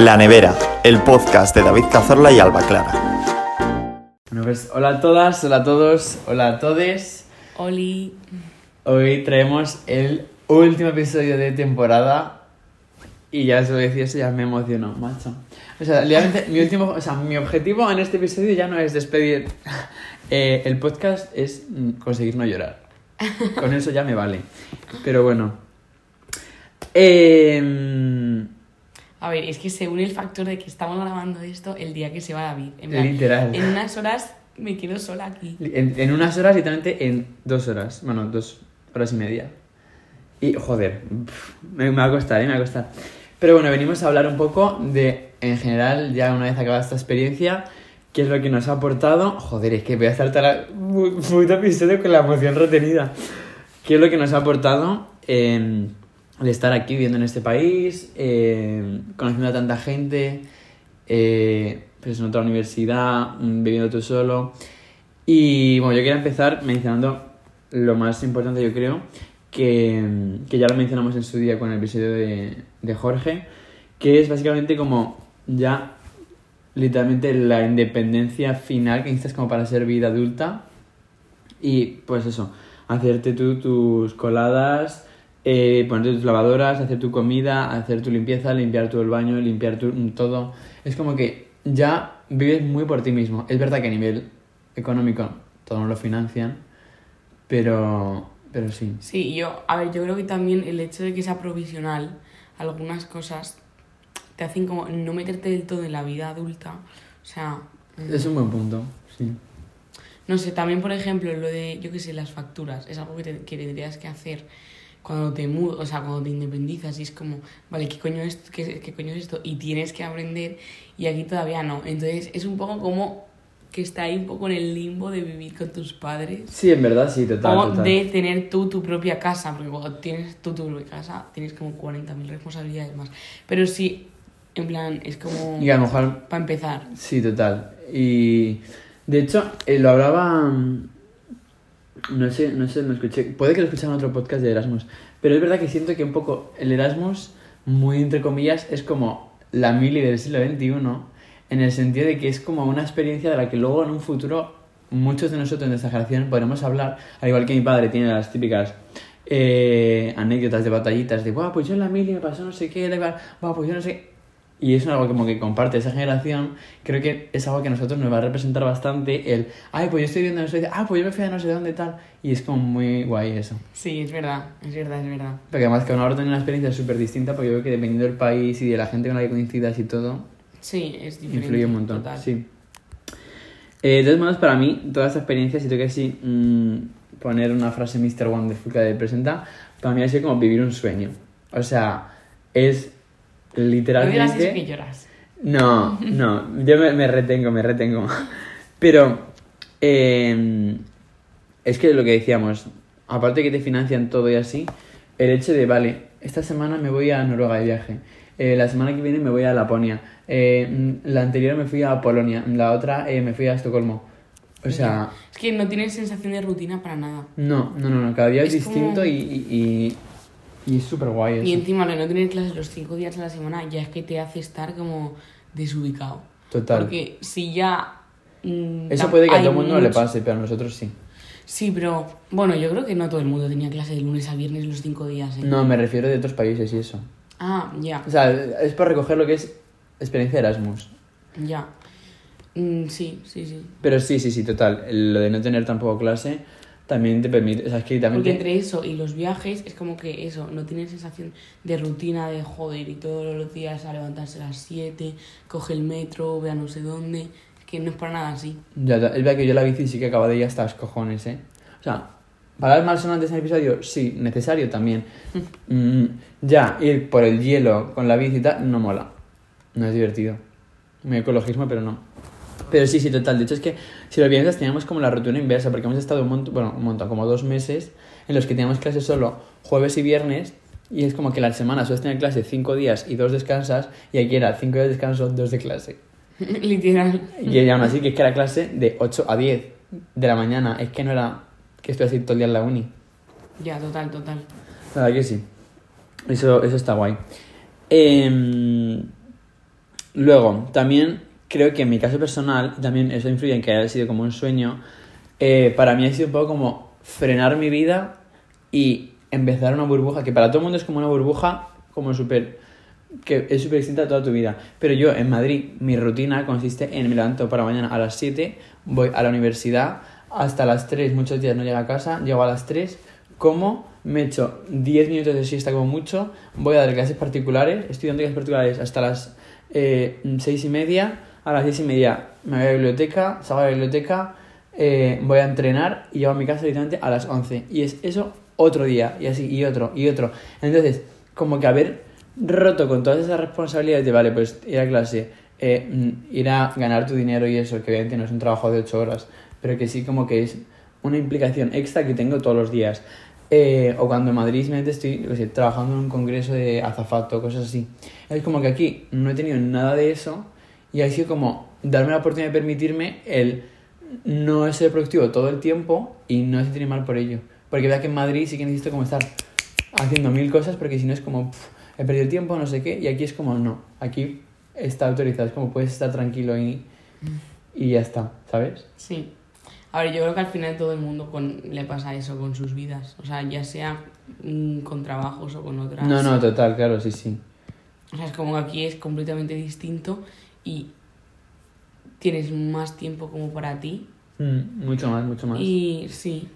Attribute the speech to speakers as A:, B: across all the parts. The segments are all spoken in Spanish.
A: La Nevera, el podcast de David Cazorla y Alba Clara.
B: Bueno, pues hola a todas, hola a todos, hola a todes.
C: Oli.
B: Hoy traemos el último episodio de temporada y ya os lo decía, eso ya me emocionó, macho. O sea, realmente mi último, o sea, mi objetivo en este episodio ya no es despedir eh, el podcast, es mm, conseguir no llorar. Con eso ya me vale. Pero bueno. Eh,
C: A ver, es que según el factor de que estamos grabando esto el día que se va David. En, plan,
B: Literal.
C: en unas horas me quedo sola aquí.
B: En, en unas horas, literalmente en dos horas. Bueno, dos horas y media. Y, joder, pf, me, me va a costar, ¿eh? Me va a costar. Pero bueno, venimos a hablar un poco de, en general, ya una vez acabada esta experiencia, qué es lo que nos ha aportado. Joder, es que voy a todo el puto episodio con la emoción retenida. ¿Qué es lo que nos ha aportado eh, el estar aquí viviendo en este país, eh, conociendo a tanta gente, eh, pues en otra universidad, mm, viviendo tú solo? Y bueno, yo quería empezar mencionando lo más importante, yo creo, que, que ya lo mencionamos en su día con el episodio de, de Jorge, que es básicamente como ya literalmente la independencia final que necesitas como para ser vida adulta y pues eso, hacerte tú tus coladas, eh, ponerte tus lavadoras, hacer tu comida, hacer tu limpieza, limpiar todo el baño, limpiar tu, todo. Es como que ya vives muy por ti mismo. Es verdad que a nivel económico todo no lo financian, pero, pero sí.
C: Sí, yo, a ver, yo creo que también el hecho de que sea provisional, algunas cosas te hacen como no meterte del todo en la vida adulta. O sea, mm,
B: Es un buen punto, sí.
C: no sé, también por ejemplo lo de, yo qué sé, las facturas, es algo que, te- que tendrías que hacer cuando te mudas, o sea, cuando te independizas y es como, vale, ¿qué coño, es, qué, qué coño es esto? Y tienes que aprender y aquí todavía no. Entonces es un poco como que está ahí un poco en el limbo de vivir con tus padres.
B: Sí, en verdad, sí, total.
C: O
B: total.
C: de tener tú tu propia casa, porque cuando tienes tú tu propia casa tienes como 40.000 responsabilidades más. Pero sí, en plan, es como...
B: Y a lo mejor
C: Para empezar.
B: Sí, total. Y de hecho, eh, lo hablaba. No sé, no sé, lo escuché. Puede que lo escucharan en otro podcast de Erasmus. Pero es verdad que siento que un poco el Erasmus, muy entre comillas, es como la mili del siglo XXI. En el sentido de que es como una experiencia de la que luego en un futuro muchos de nosotros en esta generación podremos hablar. Al igual que mi padre tiene las típicas. eh, anécdotas de batallitas de, guau, pues yo en la mili me pasó no sé qué, guau, pues yo no sé y es algo como que comparte esa generación, creo que es algo que a nosotros nos va a representar bastante el, ay, pues yo estoy viendo no sé, ah, pues yo me fui a no sé dónde tal, y es como muy guay eso.
C: Sí, es verdad, es verdad, es verdad.
B: Porque además que ahora tiene una experiencia súper distinta, porque yo creo que dependiendo del país y de la gente con la que coincidas y todo,
C: Sí, es diferente.
B: influye un montón.
C: total.
B: Sí. Eh, de todos modos, para mí, toda esta experiencia, si tengo que sí, mm, poner una frase Mr. Wonderful que presenta, para mí ha sido como vivir un sueño. O sea, es
C: No digas
B: literalmente...
C: que lloras.
B: No, no, yo me, me retengo, me retengo. Pero eh, es que lo que decíamos, aparte que te financian todo y así, el hecho de, vale, esta semana me voy a Noruega de viaje, eh, la semana que viene me voy a Laponia, eh, la anterior me fui a Polonia, la otra eh, me fui a Estocolmo. O sea,
C: Es que no tienes sensación de rutina para nada.
B: no, no, no, no, cada día es,
C: Es
B: distinto
C: como-
B: y, y, y, y es súper guay eso.
C: Y encima lo de no tener clases los cinco días de la semana ya es que te hace estar como desubicado.
B: Total.
C: Porque si ya... mm,
B: Eso puede que a todo el mundo no le pase, pero a nosotros sí.
C: Sí, pero bueno, yo creo que no todo el mundo tenía clase de lunes a viernes los cinco días. ¿eh?
B: No, me refiero de otros países y eso.
C: Ah, ya,
B: O sea, es por recoger lo que es experiencia de Erasmus.
C: ya. Mm, sí, sí, sí.
B: Pero sí, sí, sí, total. Lo de no tener tampoco clase también te permite. O sea, es que también.
C: Porque
B: te-
C: entre eso y los viajes es como que eso, no tienes sensación de rutina de joder y todos los días a levantarse a las 7, coge el metro, ve a no sé dónde. Es que no es para nada así.
B: Ya, es verdad que yo la bici sí que acabo de ir hasta los cojones, ¿eh? O sea, ¿palabras malsonantes en el episodio? Sí, necesario también. Mm, ya, ir por el hielo con la bici y tal, no mola. No es divertido. Muy ecologismo, pero no. Pero sí, sí, total. De hecho, es que si lo piensas, teníamos como la rutina inversa, porque hemos estado un montón, bueno, un montón, como dos meses, en los que teníamos clases solo jueves y viernes, y es como que la semana sueles tener clase cinco días y dos descansas, y aquí era cinco días de descanso, dos de clase.
C: Literal.
B: Y aún así que es que era clase de 8 a 10 de la mañana. Es que no era que estoy así todo el día en la uni.
C: Ya, total, total.
B: La verdad que sí. Eso, eso está guay. Em, Luego, también creo que en mi caso personal, también eso influye en que haya sido como un sueño, eh, para mí ha sido un poco como frenar mi vida y empezar una burbuja, que para todo el mundo es como una burbuja como súper que es súper distinta a toda tu vida. Pero yo en Madrid, mi rutina consiste en me levanto para mañana a las 7, voy a la universidad, hasta las 3, muchos días no llego a casa, llego a las 3, como, me echo 10 minutos de siesta como mucho, voy a dar clases particulares, estoy dando clases particulares hasta las eh, 6 y media, a las 6 y media me voy a la biblioteca, salgo a la biblioteca, eh, voy a entrenar y llego a mi casa directamente a las 11. Y es eso otro día, y así, y otro, y otro. Entonces, como que haber roto con todas esas responsabilidades de, vale, pues ir a clase, eh, mm, ir a ganar tu dinero y eso, que obviamente no es un trabajo de 8 horas, pero que sí como que es una implicación extra que tengo todos los días. Eh, o cuando en Madrid simplemente estoy trabajando en un congreso de azafato, cosas así. Es como que aquí no he tenido nada de eso y ha sido como darme la oportunidad de permitirme el no ser productivo todo el tiempo y no sentirme mal por ello. Porque vea que en Madrid sí que necesito como estar haciendo mil cosas porque si no es como he perdido el tiempo, no sé qué, y aquí es como no, aquí está autorizado, es como puedes estar tranquilo y, y ya está, ¿sabes?
C: Sí. A ver, yo creo que al final todo el mundo con, le pasa eso con sus vidas. O sea, ya sea mm, con trabajos o con otras.
B: No, no, total, claro, sí, sí.
C: O sea, es como que aquí es completamente distinto y tienes más tiempo como para ti.
B: Mm, mucho más, mucho más.
C: Y sí.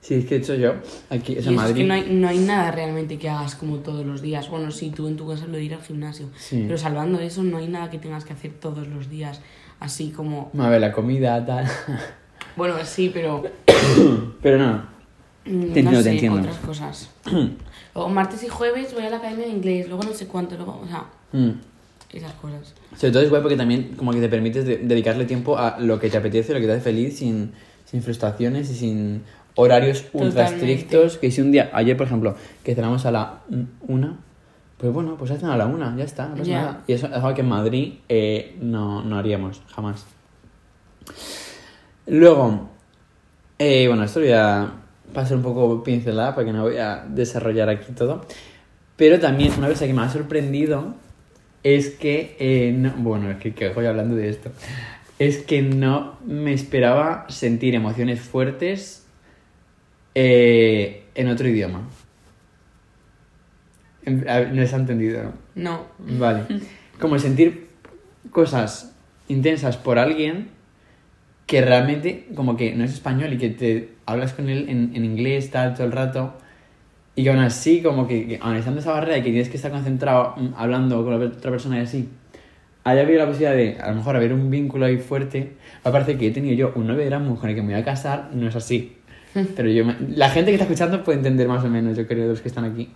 B: Sí, es que he hecho yo aquí, es en
C: es
B: Madrid.
C: que no hay, no hay nada realmente que hagas como todos los días. Bueno, sí, tú en tu casa lo de ir al gimnasio.
B: Sí.
C: Pero salvando eso, no hay nada que tengas que hacer todos los días. Así como.
B: A ver, la comida, tal.
C: Bueno, sí, pero.
B: Pero no.
C: mm,
B: Te
C: no
B: entiendo, te
C: sé,
B: entiendo.
C: otras cosas. Luego, martes y jueves voy a la academia de inglés. Luego no sé cuánto. Luego, o sea,
B: Mm.
C: Esas cosas.
B: Sobre todo es guay porque también como que te permites de- dedicarle tiempo a lo que te apetece, lo que te hace feliz, sin, sin frustraciones y sin horarios ultra
C: Totalmente.
B: estrictos. Que si un día, ayer por ejemplo, que cenamos a la una, pues bueno, pues hacen a la una, ya está, no pasa nada. Y eso es algo que en Madrid eh, no, no haríamos, jamás. Luego, eh, bueno, esto voy a pasar un poco pincelada porque no voy a desarrollar aquí todo. Pero también una cosa que me ha sorprendido es que, eh, no- bueno, es que, que voy hablando de esto, es que no me esperaba sentir emociones fuertes eh, en otro idioma. No se ha entendido, ¿no?
C: No.
B: Vale. Como sentir cosas intensas por alguien que realmente como que no es español y que te hablas con él en, en inglés tal todo el rato y que aún así como que, que aun estando esa barrera y que tienes que estar concentrado mm, hablando con la otra persona y así haya habido la posibilidad de a lo mejor haber un vínculo ahí fuerte me parece que he tenido yo un novio de Erasmus con el que me voy a casar no es así pero yo me- la gente que está escuchando puede entender más o menos yo creo de los que están aquí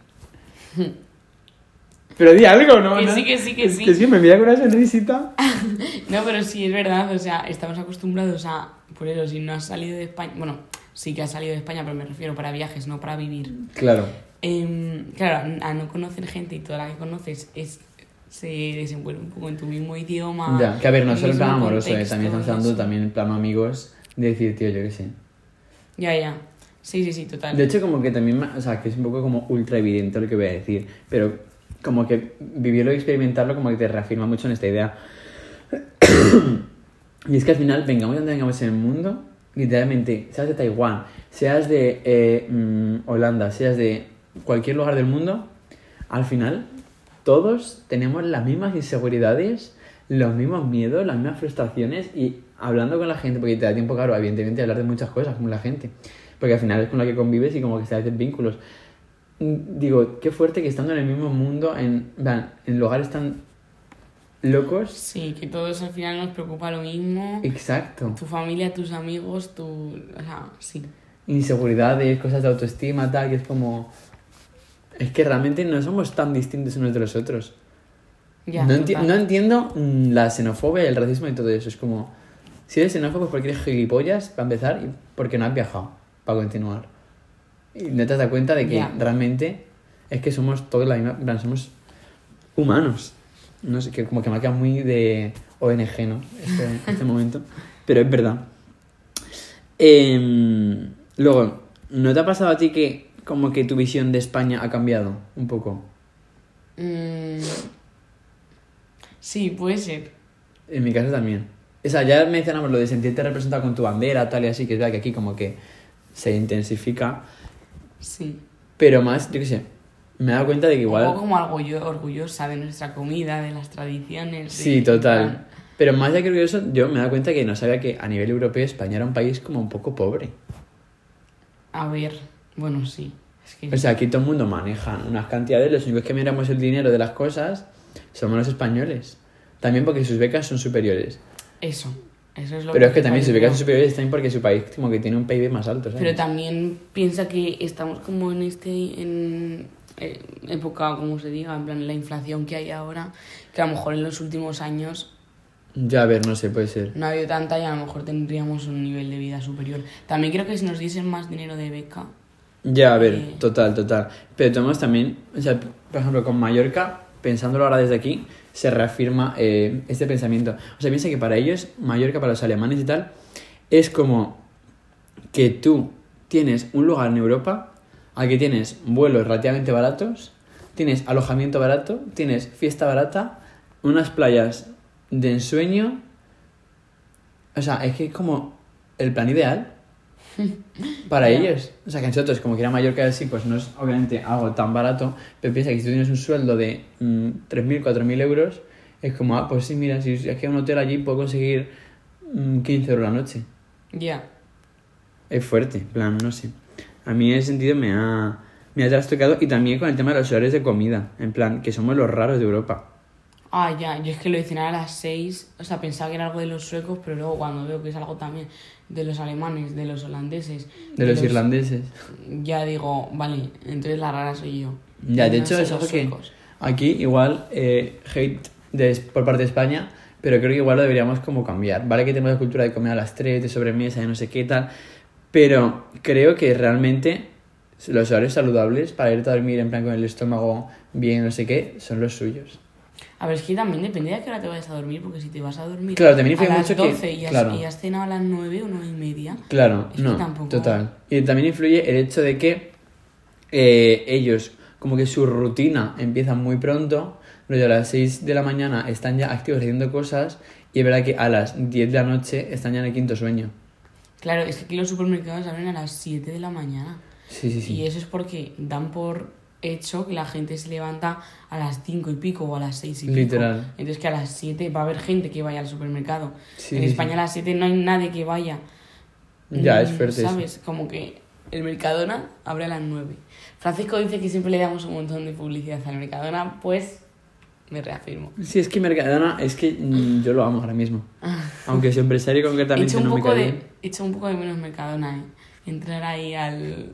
B: pero di algo ¿no?
C: Que sí, que sí, que sí.
B: que sí me mira con una sonrisita
C: No, pero sí, es verdad. O sea, estamos acostumbrados a. Por eso, si no has salido de España. Bueno, sí que has salido de España, pero me refiero para viajes, no para vivir.
B: claro
C: Em, claro, a no conocer gente y toda la que conoces es se desenvuelve un poco en tu mismo idioma.
B: Ya, que a ver, no solo en plan amoroso, eh, también estamos hablando también en plan amigos, de decir, tío, yo qué sé.
C: Ya, ya. Sí, sí, sí, total.
B: De hecho, como que también, o sea, que es un poco como ultra evidente lo que voy a decir, pero como que vivirlo y experimentarlo como que te reafirma mucho en esta idea. y es que al final, vengamos donde vengamos en el mundo, literalmente, seas de Taiwán, seas de eh, mm, Holanda, seas de cualquier lugar del mundo, al final todos tenemos las mismas inseguridades, los mismos miedos, las mismas frustraciones y hablando con la gente, porque te da tiempo, claro, evidentemente, de hablar de muchas cosas como la gente, porque al final es con la que convives y como que se hacen vínculos. Mm, Digo, qué fuerte que estando en el mismo mundo, en, en lugares tan locos.
C: Sí, que todos al final nos preocupa lo mismo.
B: Exacto.
C: Tu familia, tus amigos, tu... O sea, sí.
B: Inseguridades, cosas de autoestima, tal, que es como... Es que realmente no somos tan distintos unos de los otros.
C: Ya,
B: no, enti- no entiendo mm, la xenofobia y el racismo y todo eso. Es como, si eres xenófobo es porque eres gilipollas, para empezar, y porque no has viajado, para continuar. Y no te has dado cuenta de que
C: Ya.
B: realmente es que somos todos la misma, somos humanos. No sé, que como que me ha quedado muy de ONG, ¿no? Este, este momento. Pero es verdad. Em, luego, ¿no te ha pasado a ti que como que tu visión de España ha cambiado un poco?
C: Mm, Sí, puede ser.
B: En mi caso también. O sea, ya mencionamos lo de sentirte representado con tu bandera, tal y así, que es verdad que aquí como que se intensifica.
C: Sí.
B: Pero más, yo qué sé, me he dado cuenta de que
C: Un
B: igual...
C: poco como yo- orgullosa de nuestra comida, de las tradiciones. de-
B: Sí, total. Pero más allá que eso, yo me he dado cuenta que no sabía que a nivel europeo España era un país como un poco pobre.
C: A ver, bueno, sí. Es que
B: O sea, aquí todo el mundo maneja unas cantidades, los únicos que miramos el dinero de las cosas somos los españoles. También porque sus becas son superiores.
C: eso. Eso es lo
B: Pero es que también sus becas son superiores también porque su país como que tiene un PIB más alto, ¿sabes?
C: Pero también piensa que estamos como en este en eh, época, como se diga, en plan la inflación que hay ahora, que a lo mejor en los últimos años
B: Ya, a ver, no sé, puede ser.
C: no ha habido tanta y a lo mejor tendríamos un nivel de vida superior. También creo que si nos diesen más dinero de beca,
B: Ya, a ver,
C: Eh.
B: total, total. Pero tomamos también, o sea, por ejemplo, con Mallorca, pensándolo ahora desde aquí, se reafirma eh, este pensamiento. O sea, piensa que para ellos, Mallorca, para los alemanes y tal, es como que tú tienes un lugar en Europa al que tienes vuelos relativamente baratos, tienes alojamiento barato, tienes fiesta barata, unas playas de ensueño. O sea, es que es como el plan ideal para ellos. O sea, que nosotros, como que era Mallorca así, pues no es obviamente algo tan barato, pero piensa que si tú tienes un sueldo de mm, 3.000, 4.000 euros, es como, ah, pues sí, mira, si es que un hotel allí puedo conseguir mm, 15 euros la noche.
C: ya.
B: Es fuerte, en plan, no sé. A mí en ese sentido me ha, me ha trastocado y también con el tema de los horarios de comida, en plan, que somos los raros de Europa.
C: Ah, ya, yo es que lo de cenar a las 6, o sea, pensaba que era algo de los suecos, pero luego cuando veo que es algo también de los alemanes, de los holandeses,
B: De los irlandeses.
C: ya digo, vale, entonces la rara soy yo.
B: Ya, de
C: No
B: hecho, es algo
C: los
B: que aquí igual eh, hate de- por parte de España, pero creo que igual lo deberíamos como cambiar. Vale que tenemos la cultura de comer a las 3, de sobremesa, de no sé qué tal, pero creo que realmente los horarios saludables para irte a dormir en plan con el estómago bien, no sé qué, son los suyos.
C: A ver, es que también depende de a qué hora te vayas a dormir, porque si te vas a dormir
B: Claro, también
C: a
B: influye
C: las
B: mucho que-
C: 12 y, has,
B: claro.
C: y has cenado a las 9 o 9 y media,
B: Claro,
C: Es que
B: no,
C: tampoco-
B: total. Y también influye el hecho de que eh, ellos, como que su rutina empieza muy pronto, rollo a las 6 de la mañana están ya activos haciendo cosas y es verdad que a las 10 de la noche están ya en el quinto sueño.
C: Claro, es que aquí los supermercados abren a las 7 de la mañana.
B: Sí, sí, sí.
C: Y eso es porque dan por hecho que la gente se levanta a las 5 y pico o a las 6 y pico.
B: Literal.
C: Entonces que a las 7 va a haber gente que vaya al supermercado.
B: Sí,
C: en España
B: sí.
C: a las 7 no hay nadie que vaya.
B: Ya, es fuerte eso.
C: ¿Sabes? Como que el Mercadona abre a las 9. Francisco dice que siempre le damos un montón de publicidad al Mercadona, pues me reafirmo.
B: Sí, es que Mercadona, es que mm, yo lo amo ahora mismo. Aunque su empresario concretamente
C: hecho
B: no me cae bien.
C: he hecho un poco de menos Mercadona, ¿eh? Entrar ahí al...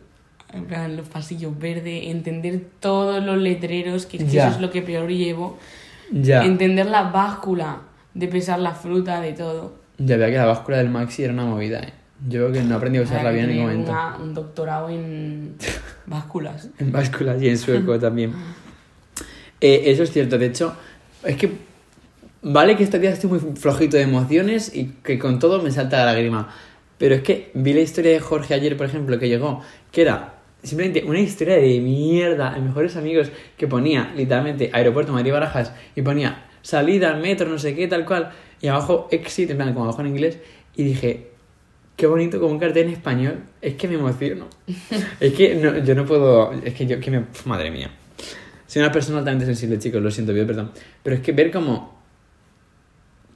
C: En los pasillos verdes, entender todos los letreros, que es que eso es lo que peor llevo.
B: Ya,
C: Entender la báscula de pesar la fruta, de todo.
B: ya vea que la báscula del Maxi era una movida, eh. Yo creo que no he aprendido a usarla bien en ningún momento.
C: una- un doctorado en básculas.
B: En básculas y en sueco también. Eh, eso es cierto, de hecho, es que vale que este día estoy muy flojito de emociones y que con todo me salta la lágrima. Pero es que vi la historia de Jorge ayer, por ejemplo, que llegó, que era simplemente una historia de mierda, en mejores amigos, que ponía literalmente aeropuerto Madrid Barajas y ponía salida al metro, no sé qué, tal cual, y abajo exit, en plan, como abajo en inglés, y dije, qué bonito como un cartel en español, es que me emociono. es que no, yo no puedo, es que yo, que me, madre mía. Soy una persona altamente sensible, chicos, lo siento, pido perdón. Pero es que ver como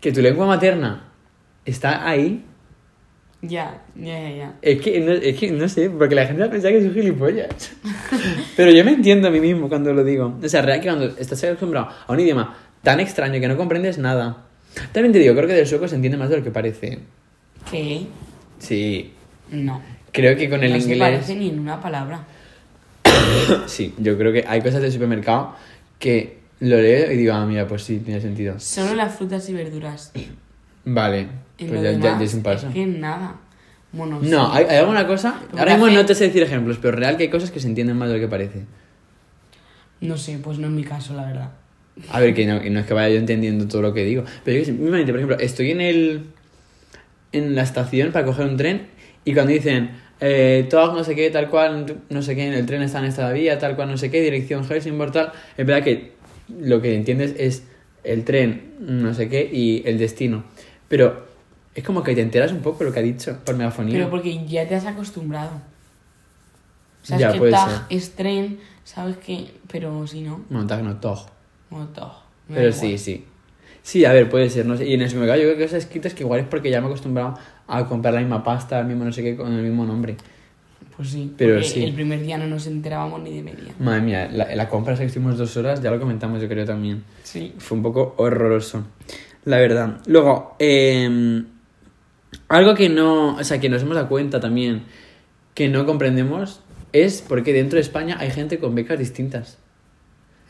B: que tu lengua materna está ahí,
C: Ya, ya, ya, ya.
B: es que no, es que no sé, porque la gente va a pensar que soy gilipollas. Pero yo me entiendo a mí mismo cuando lo digo. O sea, real que cuando estás acostumbrado a un idioma tan extraño que no comprendes nada. También te digo, creo que del sueco se entiende más de lo que parece.
C: ¿Qué?
B: Sí,
C: No.
B: creo que con el
C: no se
B: inglés...
C: parece ni en una palabra.
B: Sí, yo creo que hay cosas del supermercado que lo leo y digo, ah, mira, pues sí, tiene sentido.
C: Solo las frutas y verduras.
B: Vale, pues ya, ya- ya es un paso.
C: Es que nada. Bueno,
B: No,
C: sí.
B: hay, hay alguna cosa.
C: Pero
B: Ahora mismo no te sé decir ejemplos, pero real que hay cosas que se entienden más de lo que parece.
C: No sé, pues no es mi caso, la verdad.
B: A ver, que no, que no es que vaya yo entendiendo todo lo que digo. Pero yo que por ejemplo, estoy en el. en la estación para coger un tren y cuando dicen. Eh, todo no sé qué, tal cual, no sé qué, el tren está en esta vía, tal cual, no sé qué, dirección Helsingborg, tal. Es verdad que lo que entiendes es el tren, no sé qué, y el destino. Pero es como que te enteras un poco lo que ha dicho por megafonía.
C: Pero porque ya te has acostumbrado. Sabes
B: Ya,
C: que tag es tren, sabes que... Pero si no,
B: Bueno, tag no, tog.
C: no tag. me da
B: Pero sí, sí. Sí, a ver, puede ser, no sé. Y en el supermercado yo creo que eso escrito es que igual es porque ya me he acostumbrado a comprar la misma pasta, el mismo no sé qué, con el mismo nombre.
C: Pues sí,
B: Pero sí.
C: el primer día no nos enterábamos ni de media.
B: Madre mía, la, la compra que estuvimos dos horas, ya lo comentamos yo creo también.
C: Sí.
B: Fue un poco horroroso, la verdad. Luego, eh, algo que no, o sea, que nos hemos dado cuenta también que no comprendemos es porque dentro de España hay gente con becas distintas.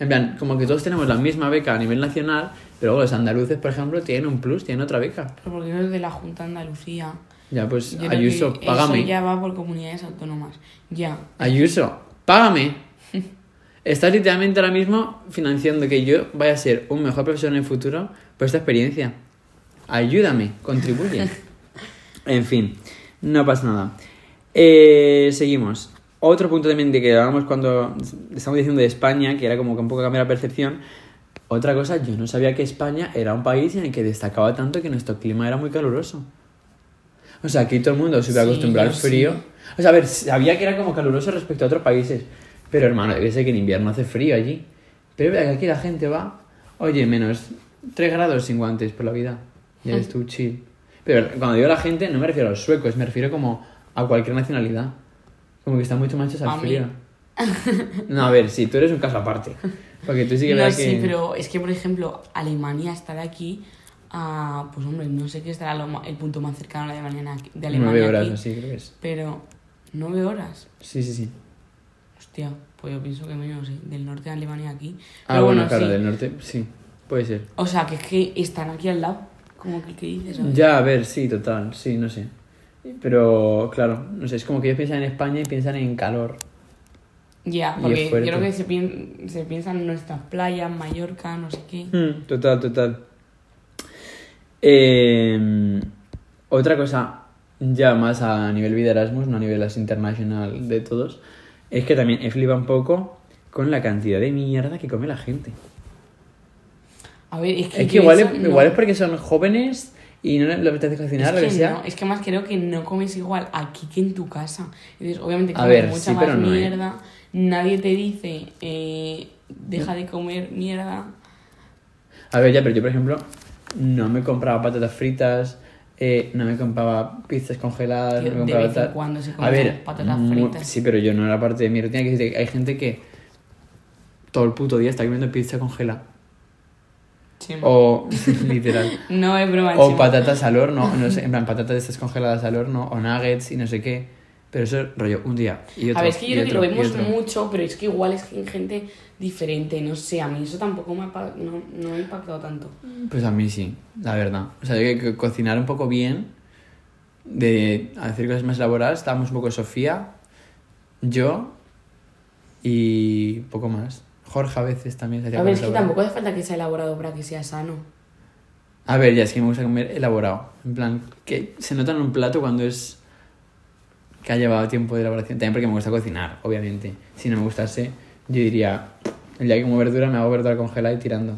B: En plan, como que todos tenemos la misma beca a nivel nacional, pero luego los andaluces, por ejemplo, tienen un plus, tienen otra beca.
C: Pero porque no es de la Junta de Andalucía.
B: Ya, pues,
C: Yo creo
B: Ayuso,
C: que
B: págame.
C: Eso ya va por comunidades autónomas. Ya.
B: Ayuso, págame. Estás literalmente ahora mismo financiando que yo vaya a ser un mejor profesor en el futuro por esta experiencia. Ayúdame, contribuye. en fin, no pasa nada. Eh, seguimos. Otro punto también de que hablábamos cuando estamos diciendo de España, que era como que un poco cambiar la percepción. Otra cosa, yo no sabía que España era un país en el que destacaba tanto que nuestro clima era muy caluroso. O sea, aquí todo el mundo se hubiera
C: Sí,
B: acostumbrado al frío.
C: sí.
B: O sea, a ver, sabía que era como caluroso respecto a otros países. Pero hermano, debe ser que en invierno hace frío allí. Pero vea que aquí la gente va, oye, menos 3 grados sin guantes por la vida. Y eres tú chill. Pero cuando digo la gente, no me refiero a los suecos, me refiero como a cualquier nacionalidad. Como que están mucho más hechos
C: A
B: al frío. No, a ver, sí, tú eres un caso aparte. Porque tú sí que
C: no, sí,
B: que...
C: pero es que, por ejemplo, Alemania está de aquí a... Pues hombre, no sé qué estará lo el punto más cercano de Alemania, de Alemania
B: Nueve horas
C: aquí,
B: o así, creo que es.
C: Pero, ¿nueve horas?
B: Sí, sí, sí.
C: Hostia, pues yo pienso que menos, sí. Del norte de Alemania aquí.
B: Ah,
C: Pero
B: bueno, claro,
C: sí.
B: del norte, sí, puede ser.
C: O sea, que es que están aquí al lado. Como que, ¿qué dices?
B: Ya, a ver, sí, total, sí, no sé. Pero, claro, no sé, es como que ellos piensan en España y piensan en calor.
C: Ya, porque creo que se, pien- se piensan en nuestras playas, Mallorca, no sé qué.
B: Mm, total, total. Eh, otra cosa, ya más a nivel vida Erasmus, no a nivel internacional de todos, es que también he flipado un poco con la cantidad de mierda que come la gente.
C: A ver, es que.
B: Es que
C: yo
B: igual,
C: eso
B: es,
C: no-
B: igual es porque son jóvenes y no les apetece cocinar,
C: es
B: lo que sea.
C: no, es que más creo que no comes igual aquí que en tu casa. Entonces, obviamente, comes
B: ver,
C: mucha
B: sí,
C: más
B: no, ¿eh?
C: mierda. Nadie te dice, eh, deja de comer mierda.
B: A ver, ya, pero yo, por ejemplo, no me compraba patatas fritas, eh, no me compraba pizzas congeladas,
C: Tío,
B: no me
C: de
B: compraba
C: vez en
B: tal.
C: cuando se
B: A
C: comen
B: ver,
C: patatas fritas.
B: Sí, pero yo no era parte de mi rutina. Que hay gente que todo el puto día está comiendo pizza congelada. O, literal.
C: No es broma.
B: O patatas al horno, no sé, en plan, patatas estas congeladas al horno, o nuggets y no sé qué. Pero eso, rollo, un día y otro.
C: A ver, es que yo creo que lo vemos mucho, pero es que igual es que hay gente diferente, no sé, a mí eso tampoco me ha, no, no me ha impactado tanto.
B: Pues a mí sí, la verdad. O sea, yo que, que cocinar un poco bien, de hacer cosas más elaboradas, estábamos un poco Sofía, yo y poco más. Jorge a veces también se hacía
C: A ver, es que tampoco hace falta que sea elaborado para que sea sano.
B: A ver, ya es que me gusta comer elaborado. En plan, que se nota en un plato cuando es que ha llevado tiempo de elaboración. También porque me gusta cocinar, obviamente. Si no me gustase, yo diría, el día que como verdura me hago verdura congelada y tirando.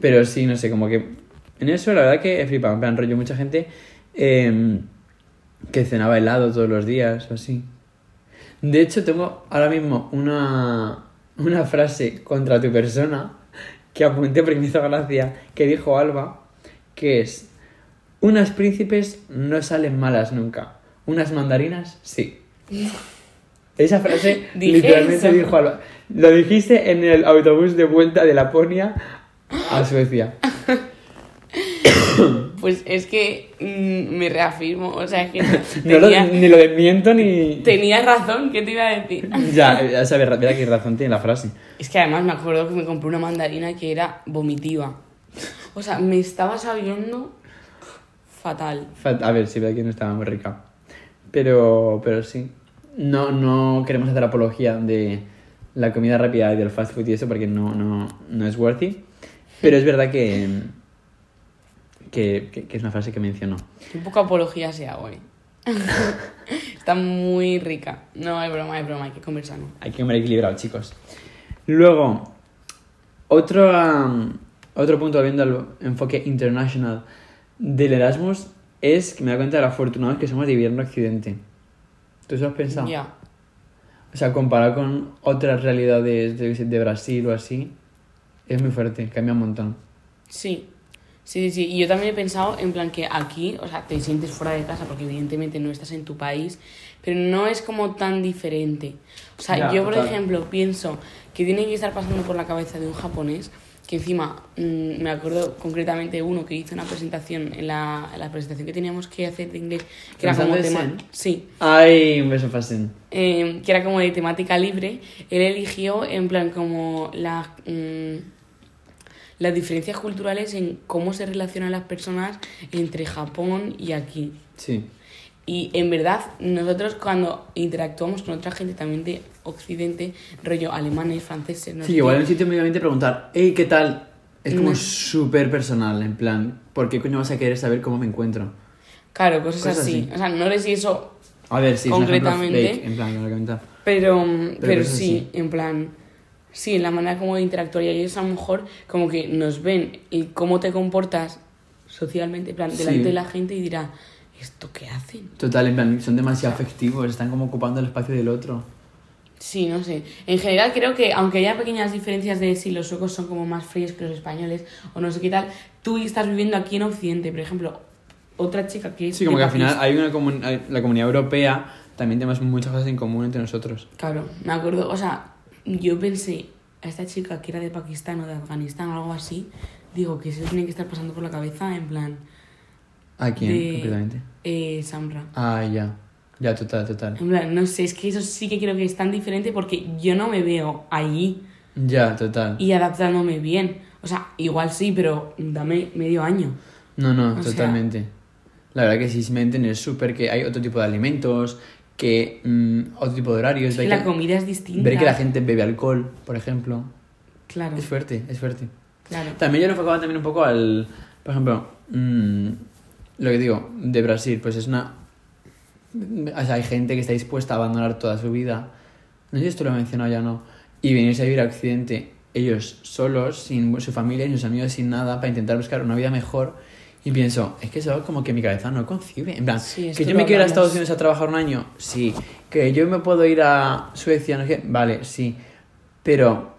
B: Pero sí, no sé, como que en eso la verdad que he flipado. En plan, rollo, mucha gente eh, que cenaba helado todos los días o así. De hecho, tengo ahora mismo una, una frase contra tu persona que apunté porque me hizo gracia, que dijo Alba, que es, unas príncipes no salen malas nunca, unas mandarinas sí. Esa frase literalmente
C: eso.
B: dijo Alba. Lo dijiste en el autobús de vuelta de Laponia a Suecia.
C: Pues es que mm, me reafirmo, o sea, es que
B: No lo- ni lo desmiento ni...
C: tenía razón, ¿qué te iba a decir?
B: Ya, ya sabes, mira qué razón tiene la frase.
C: Es que además me acuerdo que me compré una mandarina que era vomitiva. O sea, me estaba sabiendo fatal.
B: Fa- A ver, sí, verdad que no estaba muy rica. Pero, pero sí. No, no queremos hacer apología de la comida rápida y del fast food y eso porque no, no, no es worthy. Pero es verdad que, que, que- que es una frase que mencionó.
C: Un poco apología se hago, ¿eh? Está muy rica. No, es broma, es broma, hay que comer sano.
B: Hay que comer equilibrado, chicos. Luego, otro, am, otro punto viendo el enfoque international del Erasmus es que me da cuenta de lo afortunados que somos de vivir en Occidente. ¿Tú eso has pensado?
C: Ya.
B: O sea, comparado con otras realidades de, de Brasil o así, es muy fuerte, cambia un montón.
C: Sí. Sí, sí, sí. Y yo también he pensado en plan que aquí, o sea, te sientes fuera de casa porque evidentemente no estás en tu país, pero no es como tan diferente. O sea, yo por
B: total.
C: ejemplo pienso que tiene que estar pasando por la cabeza de un japonés que encima mm, me acuerdo concretamente uno que hizo una presentación en la, en la presentación que teníamos que hacer de inglés que era como
B: ¿Pensando
C: tema
B: Sen?
C: sí
B: Ay, un beso fácil.
C: eh, que era como de temática libre, él eligió en plan como la, mm, las diferencias culturales en cómo se relacionan las personas entre Japón y aquí.
B: Sí.
C: Y en verdad, nosotros cuando interactuamos con otra gente también de Occidente, rollo alemanes, franceses, no
B: Sí, igual en un sitio mediamente preguntar, hey, ¿qué tal? Es como
C: No.
B: súper personal, en plan, ¿por qué coño vas a querer saber cómo me encuentro?
C: Claro, cosas,
B: cosas
C: así.
B: así.
C: O sea, no sé si eso
B: A ver, sí, es un
C: Concretamente.
B: fake, en plan, me lo.
C: Pero, pero,
B: cosas
C: sí, en plan, sí, en la manera como interactuar y ellos a lo mejor como que nos ven y cómo te comportas socialmente, en plan, delante
B: Sí.
C: de la gente y dirá, ¿esto qué hacen?
B: Total, en plan, son demasiado afectivos, están como ocupando el espacio del otro.
C: Sí, no sé. En general creo que aunque haya pequeñas diferencias de si los suecos son como más fríos que los españoles o no sé qué tal, tú estás viviendo aquí en Occidente, por ejemplo, otra chica que es...
B: Sí, como que al final hay una comun- la comunidad europea, también tenemos muchas cosas en común entre nosotros.
C: Claro, me acuerdo, o sea, yo pensé, a esta chica que era de Pakistán o de Afganistán o algo así, digo que se le tiene que estar pasando por la cabeza en plan...
B: ¿A quién,
C: de-
B: concretamente?
C: Eh, Samra.
B: Ah, ya. Ya, total, total.
C: En plan, no sé, es que eso sí que creo que es tan diferente porque yo no me veo allí
B: Ya, total.
C: y adaptándome bien. O sea, igual sí, pero dame medio año.
B: No, no,
C: O sea-
B: totalmente. La verdad que sí, me entienden, es súper que hay otro tipo de alimentos, que mm, otro tipo de horarios.
C: Es que
B: ver
C: la
B: que-
C: comida es distinta.
B: Ver que la gente bebe alcohol, por ejemplo.
C: Claro,
B: Es fuerte, es fuerte.
C: claro.
B: También yo lo enfocaba también un poco al, por ejemplo, mm, lo que digo, de Brasil, pues es una... O sea, hay gente que está dispuesta a abandonar toda su vida. No sé si esto lo he mencionado ya no. Y venirse a vivir a Occidente ellos solos, sin su familia, sin sus amigos, sin nada, para intentar buscar una vida mejor. Y pienso, es que eso como que mi cabeza no concibe. En plan,
C: Sí,
B: que yo me quiero ir a. Estados Unidos a trabajar un año, sí. Que yo me puedo ir a Suecia, no sé vale, sí. Pero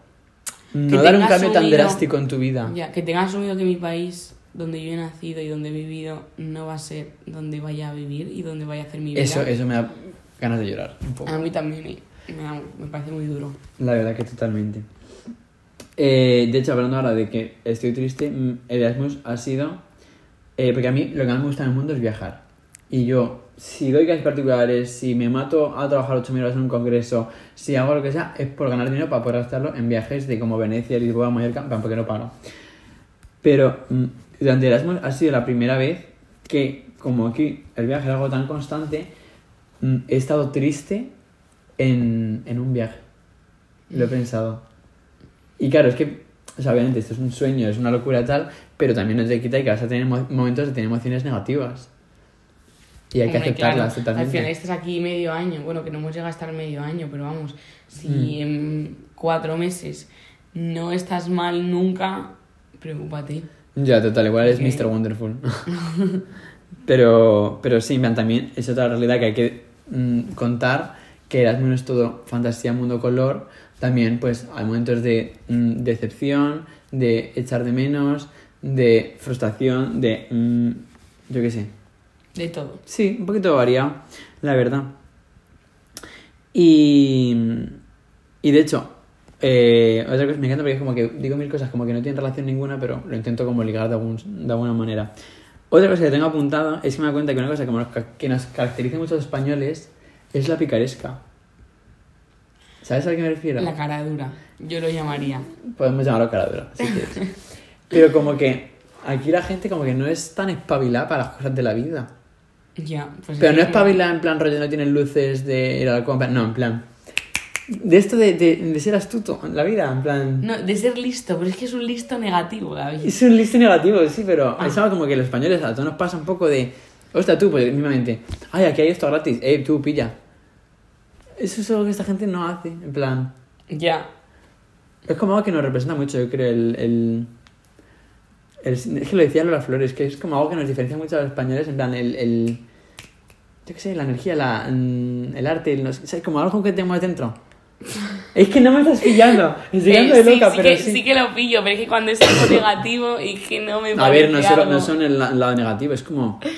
B: no dar un cambio tan drástico en tu vida.
C: Ya, que tengas asumido que mi país, donde yo he nacido y donde he vivido, no va a ser donde vaya a vivir y donde vaya a hacer mi vida.
B: Eso, eso me da ganas de llorar un poco.
C: A mí también me, me, da- me parece muy duro.
B: La verdad que totalmente. Eh, de hecho, hablando ahora de que estoy triste, mm, Erasmus ha sido... eh, porque a mí lo que más me gusta en el mundo es viajar. Y yo, si doy clases particulares, si me mato a trabajar 8.000 horas en un congreso, si hago lo que sea, es por ganar dinero para poder gastarlo en viajes de como Venecia, Lisboa, Mallorca, porque no paro. Pero mm, durante Erasmus ha sido la primera vez que, como aquí el viaje es algo tan constante, mm, he estado triste en, en un viaje. Lo he pensado. Y claro, es que, o sea, obviamente esto es un sueño, es una locura tal, pero también no te quita que vas a tener mo- momentos de tener emociones negativas. Y hay que
C: Hombre,
B: aceptarlas
C: claro,
B: totalmente.
C: Al final estás aquí medio año, bueno, que no hemos llegado a estar medio año, pero vamos, si
B: Mm.
C: en cuatro meses no estás mal nunca, preocúpate.
B: Ya, total, igual es. Mr. Wonderful. pero, pero sí, plan, también es otra realidad que hay que mm, contar, que Erasmus no es todo fantasía, mundo, color. También, pues, hay momentos de mm, decepción, de echar de menos, de frustración, de... mm, yo qué sé.
C: De todo.
B: Sí, un poquito variado, la verdad. Y, y de hecho, eh, otra cosa me encanta porque es como que digo mil cosas como que no tienen relación ninguna, pero lo intento como ligar de, algún, de alguna manera. Otra cosa que tengo apuntada es que me doy cuenta que una cosa que nos, ca- que nos caracteriza mucho a los españoles es la picaresca. ¿Sabes a qué me refiero?
C: La cara dura, yo lo llamaría.
B: Podemos llamarlo cara dura, si quieres. Pero como que aquí la gente como que no es tan espabilada para las cosas de la vida.
C: Ya, pues
B: Pero no
C: que-
B: es pavila en plan rollo, no tienen luces de ir a la compra. No, en plan. De esto de, de, de ser astuto en la vida, en plan.
C: No, de ser listo, pero es que es un listo negativo, David.
B: Es un listo negativo, sí, pero
C: Ah.
B: es algo como que los españoles a todos nos pasa un poco de. Hostia, tú, pues mismamente. Ay, aquí hay esto gratis. Eh, tú, pilla. Eso es algo que esta gente no hace, en plan.
C: Ya.
B: Es como algo que nos representa mucho, yo creo, el. el El- es que lo decía Lola Flores, que es como algo que nos diferencia mucho a los españoles, en plan, el... el yo qué sé, la energía, la, mm, el arte, el no como algo que tenemos dentro. Es que no me estás pillando, estoy
C: Eh,
B: de loca,
C: sí
B: pero
C: que,
B: sí.
C: sí que lo pillo, pero es que cuando es algo negativo y que no me
B: A ver, no, son el, la- el lado negativo, es como... que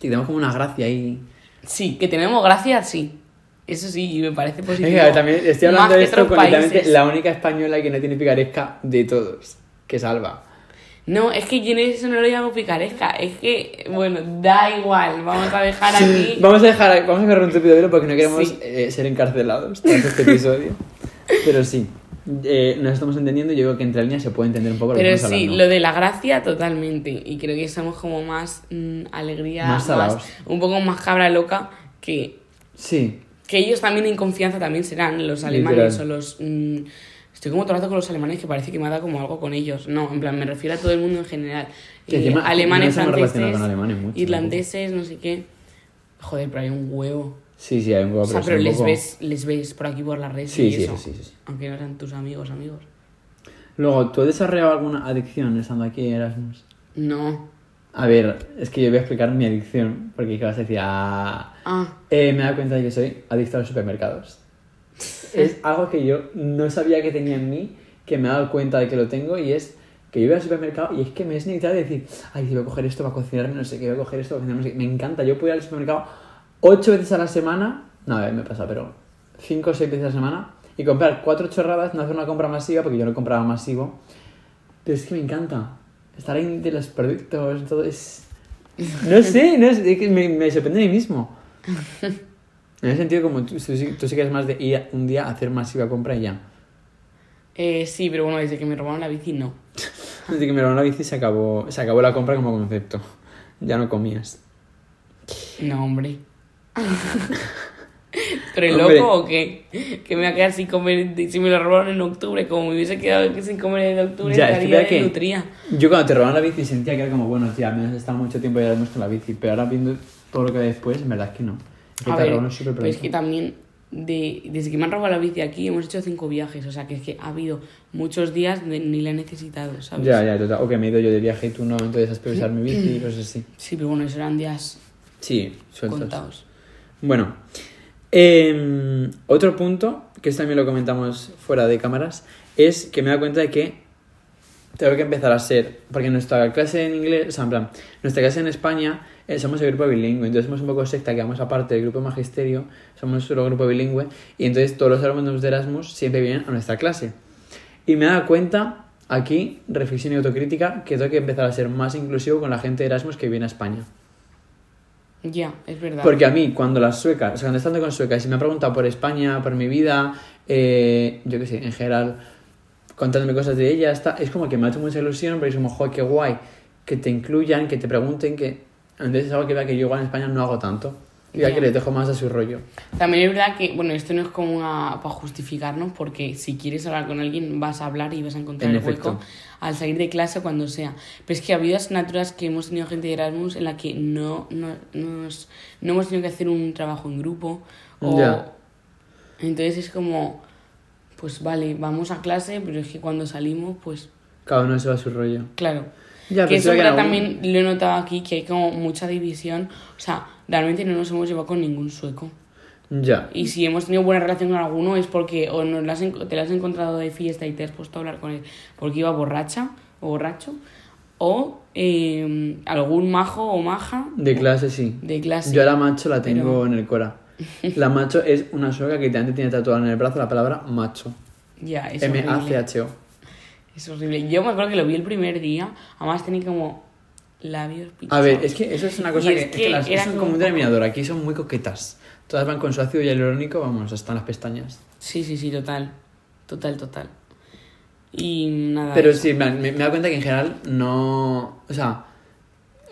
B: tenemos como una gracia ahí.
C: Sí, que tenemos gracia, sí. Eso sí, me parece positivo.
B: Que, ver, también estoy hablando de
C: que
B: esto con la única española que no tiene picaresca de todos, que es Alba.
C: No, es que yo eso no lo llamo picaresca. Es que, bueno, da igual. Vamos a dejar aquí.
B: Vamos a dejar, vamos a dejar un tupido velo porque no queremos
C: Sí.
B: eh, ser encarcelados tras este episodio. Pero sí, eh, nos estamos entendiendo yo creo que entre líneas se puede entender un poco lo que
C: Pero
B: estamos
C: sí,
B: hablando.
C: lo de la gracia totalmente. Y creo que somos como más mm, alegría,
B: Más
C: más, un poco más cabra loca que,
B: Sí,
C: que ellos también en confianza también serán los alemanes
B: Literal.
C: o los... mm, estoy como todo el rato con los alemanes que parece que me ha dado como algo con ellos. No, en plan, me refiero a todo el mundo en general.
B: Que
C: Eh,
B: encima
C: alemanes,
B: no
C: franceses,
B: con alemanes mucho,
C: irlandeses, no sé qué. Joder, pero hay un huevo.
B: sí, sí, hay un poco
C: O sea,
B: pero
C: les
B: poco-
C: ves, les ves por aquí por la red
B: Sí,
C: y
B: sí,
C: eso.
B: sí, sí, sí.
C: Aunque no eran tus amigos, amigos.
B: Luego, ¿tú has desarrollado alguna adicción estando aquí en Erasmus?
C: No.
B: A ver, es que yo voy a explicar mi adicción porque ¿qué vas a decir? Ah,
C: Ah,
B: Eh, me he dado cuenta de que soy adicto a los supermercados. Es algo que yo no sabía que tenía en mí, que me he dado cuenta de que lo tengo y es que yo voy al supermercado y es que me es inevitable decir, ay, si voy a coger esto para cocinarme, no sé qué, voy a coger esto para cocinarme, no sé qué. Me encanta, yo puedo ir al supermercado ocho veces a la semana, no, a ver, me pasa, pero cinco o seis veces a la semana y comprar cuatro chorradas, no hacer una compra masiva porque yo no compraba masivo, pero es que me encanta. Estar ahí de los productos, todo es... No sé, no sé, es que me, me sorprende a mí mismo. En ese sentido, como tú, tú, sí- tú sí que eres más de ir un día a hacer masiva compra y ya.
C: eh, sí, pero bueno, desde que me robaron la bici, no.
B: Desde que me robaron la bici se acabó, se acabó la compra como concepto. Ya no comías.
C: No, hombre. ¿Pero el loco o qué? Que me voy a quedar sin comer si me lo robaron en octubre. Como me hubiese quedado sin comer en octubre,
B: Ya, es que
C: estaría
B: vea que-
C: de nutría.
B: Yo cuando te robaron la bici sentía que era como, bueno, tía, me has estado mucho tiempo ya con la bici, pero ahora viendo todo lo que hay después, en verdad es que no. Es que
C: A
B: te
C: ver,
B: robaron súper
C: pero es que también, de, desde que me han robado la bici aquí, hemos hecho cinco viajes. O sea, que es que ha habido muchos días ni la he necesitado, ¿sabes?
B: Ya, ya, total. O que me he ido yo de viaje y tú no, entonces has podido usar mi bici y cosas así.
C: Sí, pero bueno, esos eran días
B: Sí, sueltos.
C: contados.
B: Bueno, em, otro punto, que esto también lo comentamos fuera de cámaras, es que me he dado cuenta de que tengo que empezar a ser, porque nuestra clase en inglés, o sea, en nuestra clase en España eh, somos el grupo bilingüe, entonces somos un poco secta, que vamos aparte del grupo magisterio, somos solo grupo bilingüe, y entonces todos los alumnos de Erasmus siempre vienen a nuestra clase. Y me he dado cuenta, aquí, reflexión y autocrítica, que tengo que empezar a ser más inclusivo con la gente de Erasmus que viene a España.
C: Ya, es verdad.
B: Porque a mí, cuando las suecas, o sea, cuando estando con suecas, y me ha preguntado por España, por mi vida, eh, yo qué sé, en general, contándome cosas de ella, está, es como que me ha hecho mucha ilusión, pero es como, joder, qué guay, que te incluyan, que te pregunten, que. Entonces es algo que vea que yo igual en España no hago tanto. Ya que les dejo más a su rollo.
C: También es verdad que, bueno, esto no es como una, para justificarnos, porque si quieres hablar con alguien, vas a hablar y vas a encontrar
B: En
C: el hueco
B: efecto.
C: al salir de clase cuando sea. Pero es que ha habido asignaturas que hemos tenido gente de Erasmus en la que no, no, nos- no hemos tenido que hacer un trabajo en grupo. O...
B: Ya.
C: Entonces es como, pues vale, vamos a clase, pero es que cuando salimos, pues
B: Cada uno se va a su rollo.
C: claro.
B: Ya,
C: que eso
B: que
C: también lo he notado aquí, que hay como mucha división. O sea, realmente no nos hemos llevado con ningún sueco.
B: Ya.
C: Y si hemos tenido buena relación con alguno es porque o nos la has enco- te la has encontrado de fiesta y te has puesto a hablar con él porque iba borracha o borracho. O eh, algún majo o maja
B: De clase sí.
C: de clase.
B: Yo a la macho la tengo
C: Pero-
B: en el cora. La macho es una sueca que antes tiene tatuada en el brazo la palabra macho.
C: Ya, es horrible.
B: M-A-C-H-O.
C: Es horrible. Yo me acuerdo que lo vi el primer día. Además tenía como labios pinchados.
B: A ver, es que eso es una cosa
C: Y
B: que,
C: es
B: que
C: que
B: las son
C: como
B: un denominador. Aquí son muy coquetas. Todas van con su ácido hialurónico, vamos, hasta en las pestañas.
C: Sí, sí, sí, total. Total, total. Y nada.
B: Pero sí, me, me, me da cuenta que en general no. O sea,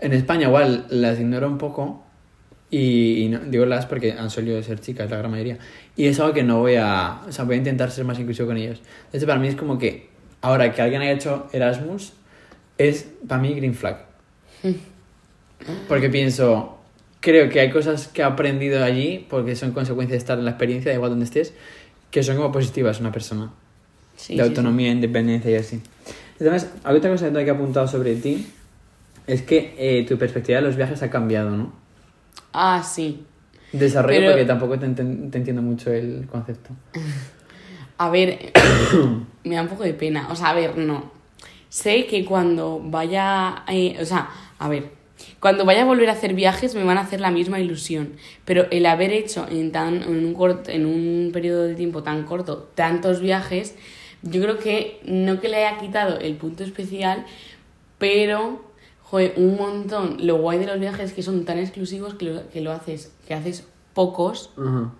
B: en España igual las ignoro un poco. Y, y no- digo las porque han solido ser chicas, la gran mayoría. Y es algo que no voy a. O sea, voy a intentar ser más inclusivo con ellos. Hecho, para mí es como que ahora que alguien haya hecho Erasmus, es para mí green flag. Porque pienso, creo que hay cosas que he aprendido allí, porque son consecuencia de estar en la experiencia, da igual donde estés, que son como positivas una persona
C: Sí,
B: de
C: sí,
B: autonomía, independencia y así. Además, hay otra cosa que tengo que apuntado sobre ti, es que eh, tu perspectiva de los viajes ha cambiado, ¿no?
C: Ah, sí.
B: Desarrollo
C: Pero-
B: porque tampoco te entiendo mucho el concepto.
C: A ver, me da un poco de pena. O sea, a ver, no. Sé que cuando vaya. eh, o sea, a ver. Cuando vaya a volver a hacer viajes me van a hacer la misma ilusión. Pero el haber hecho en, tan, en, un, corto, en un periodo de tiempo tan corto tantos viajes, yo creo que no que le haya quitado el punto especial, pero, joder, un montón. Lo guay de los viajes es que son tan exclusivos que lo, que lo haces, que haces pocos
B: Ajá.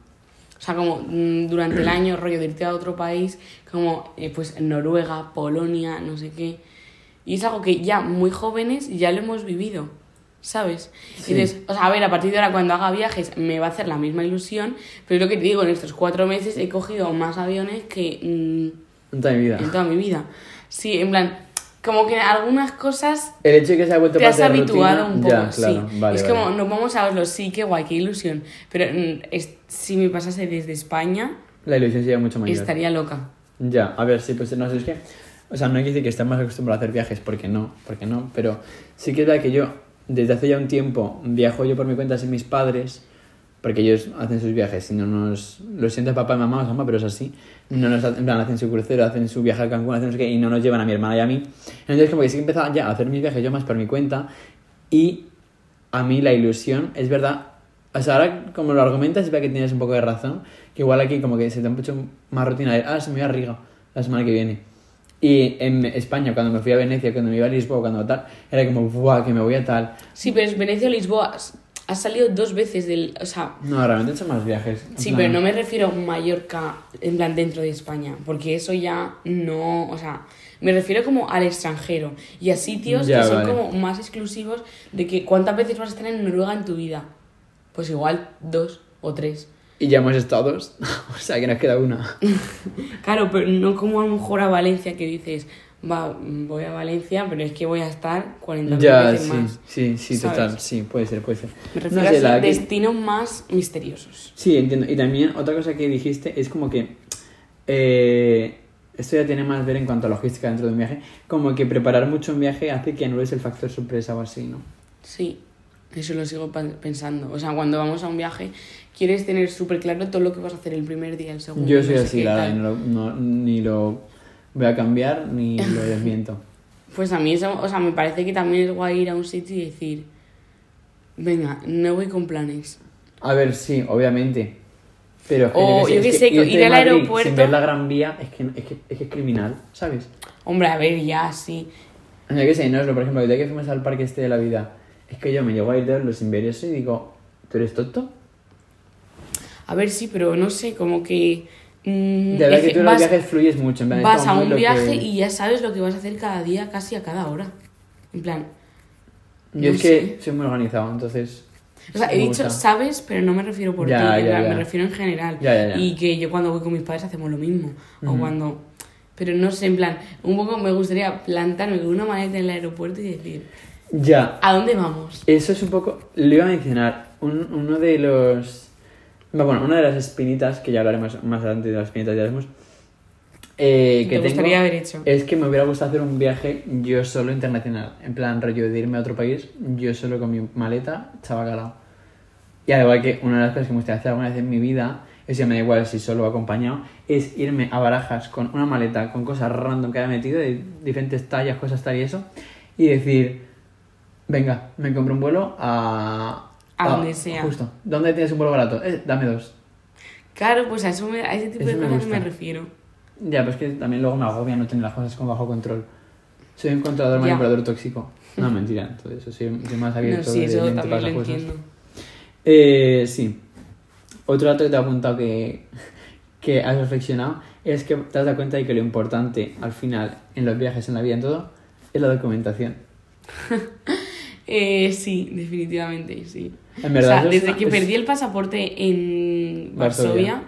C: O sea, como mm, durante el año, rollo de irte a otro país, como eh, pues Noruega, Polonia, no sé qué. Y es algo que ya muy jóvenes ya lo hemos vivido, ¿sabes?
B: Sí.
C: Entonces, o sea, a ver, a partir de ahora cuando haga viajes me va a hacer la misma ilusión, pero lo que te digo, en estos cuatro meses he cogido más aviones que mm,
B: En toda mi vida.
C: en toda mi vida. Sí, en plan, como que algunas cosas
B: El hecho de que se ha vuelto
C: te has habituado
B: rutina,
C: un poco,
B: ya, claro,
C: sí.
B: vale,
C: es
B: vale.
C: como, nos vamos a Oslo, sí, qué guay, qué ilusión. Pero mm, es- si me pasase desde España,
B: La ilusión sería mucho mayor.
C: estaría loca.
B: Ya, a ver, sí, pues no sé, es que... O sea, no hay que decir que estén más acostumbrados a hacer viajes, porque no, porque no, pero sí que es verdad que yo, desde hace ya un tiempo, viajo yo por mi cuenta sin mis padres, porque ellos hacen sus viajes y no nos... Lo siento papá y mamá, pero es así. No nos hacen, en plan, hacen su crucero, hacen su viaje a Cancún, hacen no qué, y no nos llevan a mi hermana y a mí. Entonces como que sí que empezaba ya a hacer mis viajes yo más por mi cuenta, y a mí la ilusión, es verdad, o sea, ahora como lo argumentas, verdad que tienes un poco de razón, que igual aquí como que se te ha hecho más rutina de, ah, se me voy a Riga la semana que viene. Y en España, cuando me fui a Venecia, cuando me iba a Lisboa, cuando tal, era como, ¡buah, que me voy a tal!
C: Sí, pero es Venecia o Lisboa. Has- salido dos veces del. O sea,
B: No, realmente he hecho más viajes.
C: sí,
B: plan-
C: pero no me refiero a Mallorca, en plan dentro de España. Porque eso ya no. O sea, me refiero como al extranjero. Y a sitios
B: Ya,
C: que son como más exclusivos de que cuántas veces vas a estar en Noruega en tu vida. Pues igual dos o tres.
B: Y ya hemos estado dos, o sea que nos queda una.
C: Claro, pero no como a lo mejor a Valencia que dices, va, voy a Valencia, pero es que voy a estar 40
B: ya,
C: veces
B: sí,
C: más.
B: sí, sí,
C: ¿sabes?
B: total, sí, puede ser, puede ser.
C: Me
B: No
C: refiero
B: sé,
C: a
B: la que-
C: destinos más misteriosos.
B: Sí, entiendo. Y también otra cosa que dijiste es como que eh, esto ya tiene más ver en cuanto a logística dentro de un viaje, como que preparar mucho un viaje hace que anules el factor sorpresa o así, ¿no?
C: Sí, eso lo sigo pensando. O sea, cuando vamos a un viaje, quieres tener súper claro todo lo que vas a hacer el primer día, el segundo.
B: Yo soy así, la verdad, no, no- ni lo voy a cambiar ni lo desmiento.
C: Pues a mí eso, o sea, me parece que también es guay ir a un sitio y decir, venga, no voy con planes.
B: A ver, sí, obviamente. Pero es que
C: O, yo
B: que
C: sé, que ir al
B: Madrid
C: aeropuerto-
B: Sin ver la Gran Vía es que es, que, es, que es criminal, ¿sabes?
C: Hombre, a ver, ya, sí.
B: Yo qué sé, no es lo, por ejemplo, el día que fuimos al parque este de la vida, es que yo me llego a ir de verlo sin ver eso y digo, ¿tú eres tonto?
C: A ver, sí, pero no sé, como que... mm,
B: De verdad que
C: que
B: tú en los viajes fluyes mucho, en plan,
C: Vas a un
B: lo que-
C: viaje y ya sabes lo que vas a hacer cada día, casi a cada hora. En plan.
B: Yo
C: no
B: es que
C: sé.
B: soy muy organizado, entonces...
C: O sea, he dicho
B: gusta.
C: sabes, pero no me refiero por
B: Ya,
C: ti,
B: ya,
C: plan,
B: ya.
C: me refiero en general. Y que yo cuando voy con mis padres hacemos lo mismo. O
B: Ujú.
C: cuando. Pero no sé, en plan, un poco me gustaría plantarme con una maleta en el aeropuerto y decir,
B: Ya,
C: ¿a dónde vamos?
B: Eso es un poco. Lo iba a mencionar. Un- uno de los. Bueno, una de las espinitas, que ya hablaremos más adelante de las espinitas, ya veremos. Eh, que
C: ¿Te
B: tengo
C: gustaría haber hecho?
B: Es que me hubiera gustado hacer un viaje yo solo internacional. En plan, rollo de irme a otro país, yo solo con mi maleta, chavacalao. Y al igual que una de las cosas que me gustaría hacer alguna vez en mi vida, eso ya me da igual si solo o acompañado, es irme a barajas con una maleta con cosas random que haya metido, de diferentes tallas, cosas tal y eso, y decir, venga, me compro un vuelo a...
C: A donde sea.
B: Justo. ¿Dónde tienes un vuelo barato? Eh, dame dos.
C: Claro, pues a, eso me- a ese tipo
B: Eso
C: de cosas me refiero.
B: Ya, pues que también luego me agobia no tener las cosas como bajo control. Soy un controlador manipulador tóxico. No, mentira, entonces eso soy, soy más abierto
C: No, sí, eso también lo
B: cosas.
C: entiendo.
B: Eh, sí. Otro dato que te he apuntado que, que has reflexionado es que te has dado cuenta de que lo importante al final en los viajes, en la vida, en todo, es la documentación.
C: Eh, sí, definitivamente, sí.
B: En verdad,
C: o sea,
B: eso es
C: desde que
B: es-
C: perdí el pasaporte en
B: Varsovia.
C: Varsovia,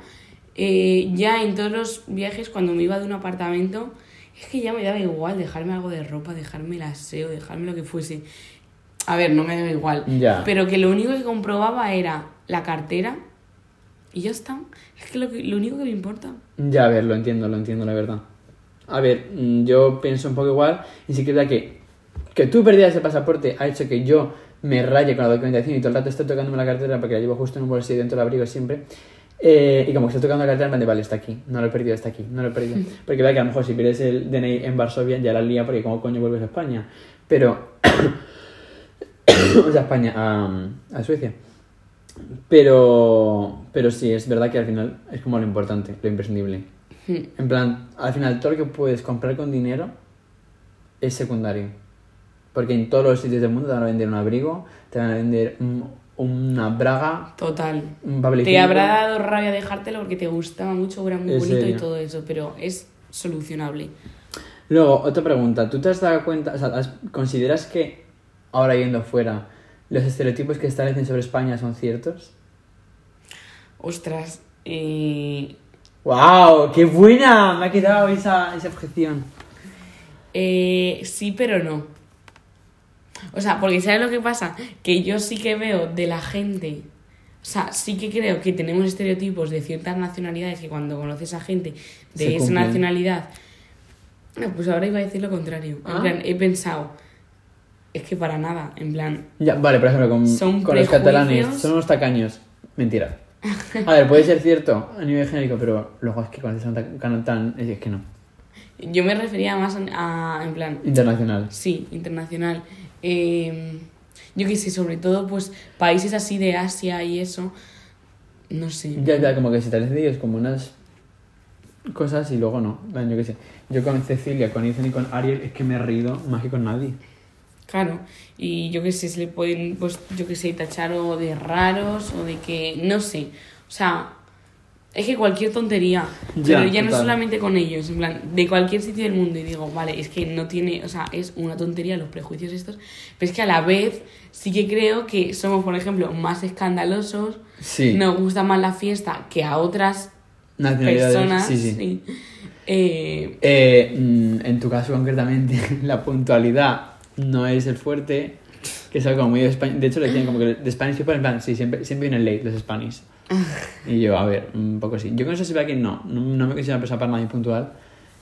C: eh, ya en todos los viajes, cuando me iba de un apartamento, es que ya me daba igual dejarme algo de ropa, dejarme el aseo, dejarme lo que fuese. A ver, no me daba igual.
B: Ya.
C: Pero que lo único que comprobaba era la cartera y ya está. Es que lo, que- lo único que me importa.
B: Ya, a ver, lo entiendo, lo entiendo, la verdad. a ver, mm, yo pienso un poco igual, y sí que es verdad que, que tú perdías el pasaporte ha hecho que yo me raye con la documentación y todo el rato estoy tocándome la cartera porque la llevo justo en un bolsillo dentro del abrigo siempre. Eh, y como que estoy tocando la cartera, plan de, vale, está aquí, no lo he perdido, está aquí, no lo he perdido. Porque vea que a lo mejor si pierdes el DNI en Varsovia ya la lía porque como coño vuelves a España. Pero... o sea, España, a, a Suecia. Pero, pero sí, es verdad que al final es como lo importante, lo imprescindible. En plan, al final todo lo que puedes comprar con dinero es secundario. Porque en todos los sitios del mundo te van a vender un abrigo, te van a vender un- una braga,
C: Total.
B: un
C: Te habrá dado rabia dejártelo porque te gustaba mucho, era muy
B: ¿En
C: bonito y todo eso, pero es solucionable.
B: Luego, otra pregunta. ¿Tú te has dado cuenta, o sea, consideras que ahora yendo fuera, los estereotipos que establecen sobre España son ciertos?
C: Ostras, eh,
B: ¡Wow! ¡Qué buena! Me ha quedado esa, esa objeción.
C: eh, sí, pero no. O sea, porque ¿sabes lo que pasa? Que yo sí que veo de la gente, o sea, sí que creo que tenemos estereotipos de ciertas nacionalidades que cuando conoces a gente de
B: Se
C: esa
B: cumplen.
C: nacionalidad, no, pues ahora iba a decir lo contrario. En
B: Ah.
C: plan, he pensado, es que para nada, en plan,
B: Ya, vale, por ejemplo, con,
C: Son
B: con los catalanes, son unos tacaños. Mentira. A ver, puede ser cierto a nivel genérico, pero luego es que cuando son tan, tan es que no.
C: yo me refería más a, en plan,
B: Internacional.
C: Sí, internacional. Eh, yo qué sé, sobre todo, pues, países así de Asia y eso, no sé.
B: Ya, ya, como que se te hacen ellos como unas cosas y luego no. Yo qué sé. Yo con Cecilia, con Ethan y con Ariel es que me he reído más que con nadie.
C: Claro, y yo qué sé, se le pueden, pues, yo qué sé, tachar o de raros o de que, no sé, o sea, es que cualquier tontería,
B: Ya,
C: pero ya no
B: total.
C: solamente con ellos, en plan, de cualquier sitio del mundo y digo, vale, es que no tiene, o sea, es una tontería los prejuicios estos, pero es que a la vez sí que creo que somos, por ejemplo, más escandalosos,
B: Sí.
C: nos gusta más la fiesta que a otras personas.
B: sí, sí.
C: sí. Eh,
B: Eh, mm, en tu caso concretamente, la puntualidad no es el fuerte, que es algo muy de España. De hecho, le decían como que de Spanish people, en plan, sí, siempre, siempre vienen late los Spanish. Y yo, a ver, un poco sí. Yo con eso sí que no, no, no me una persona para nada impuntual,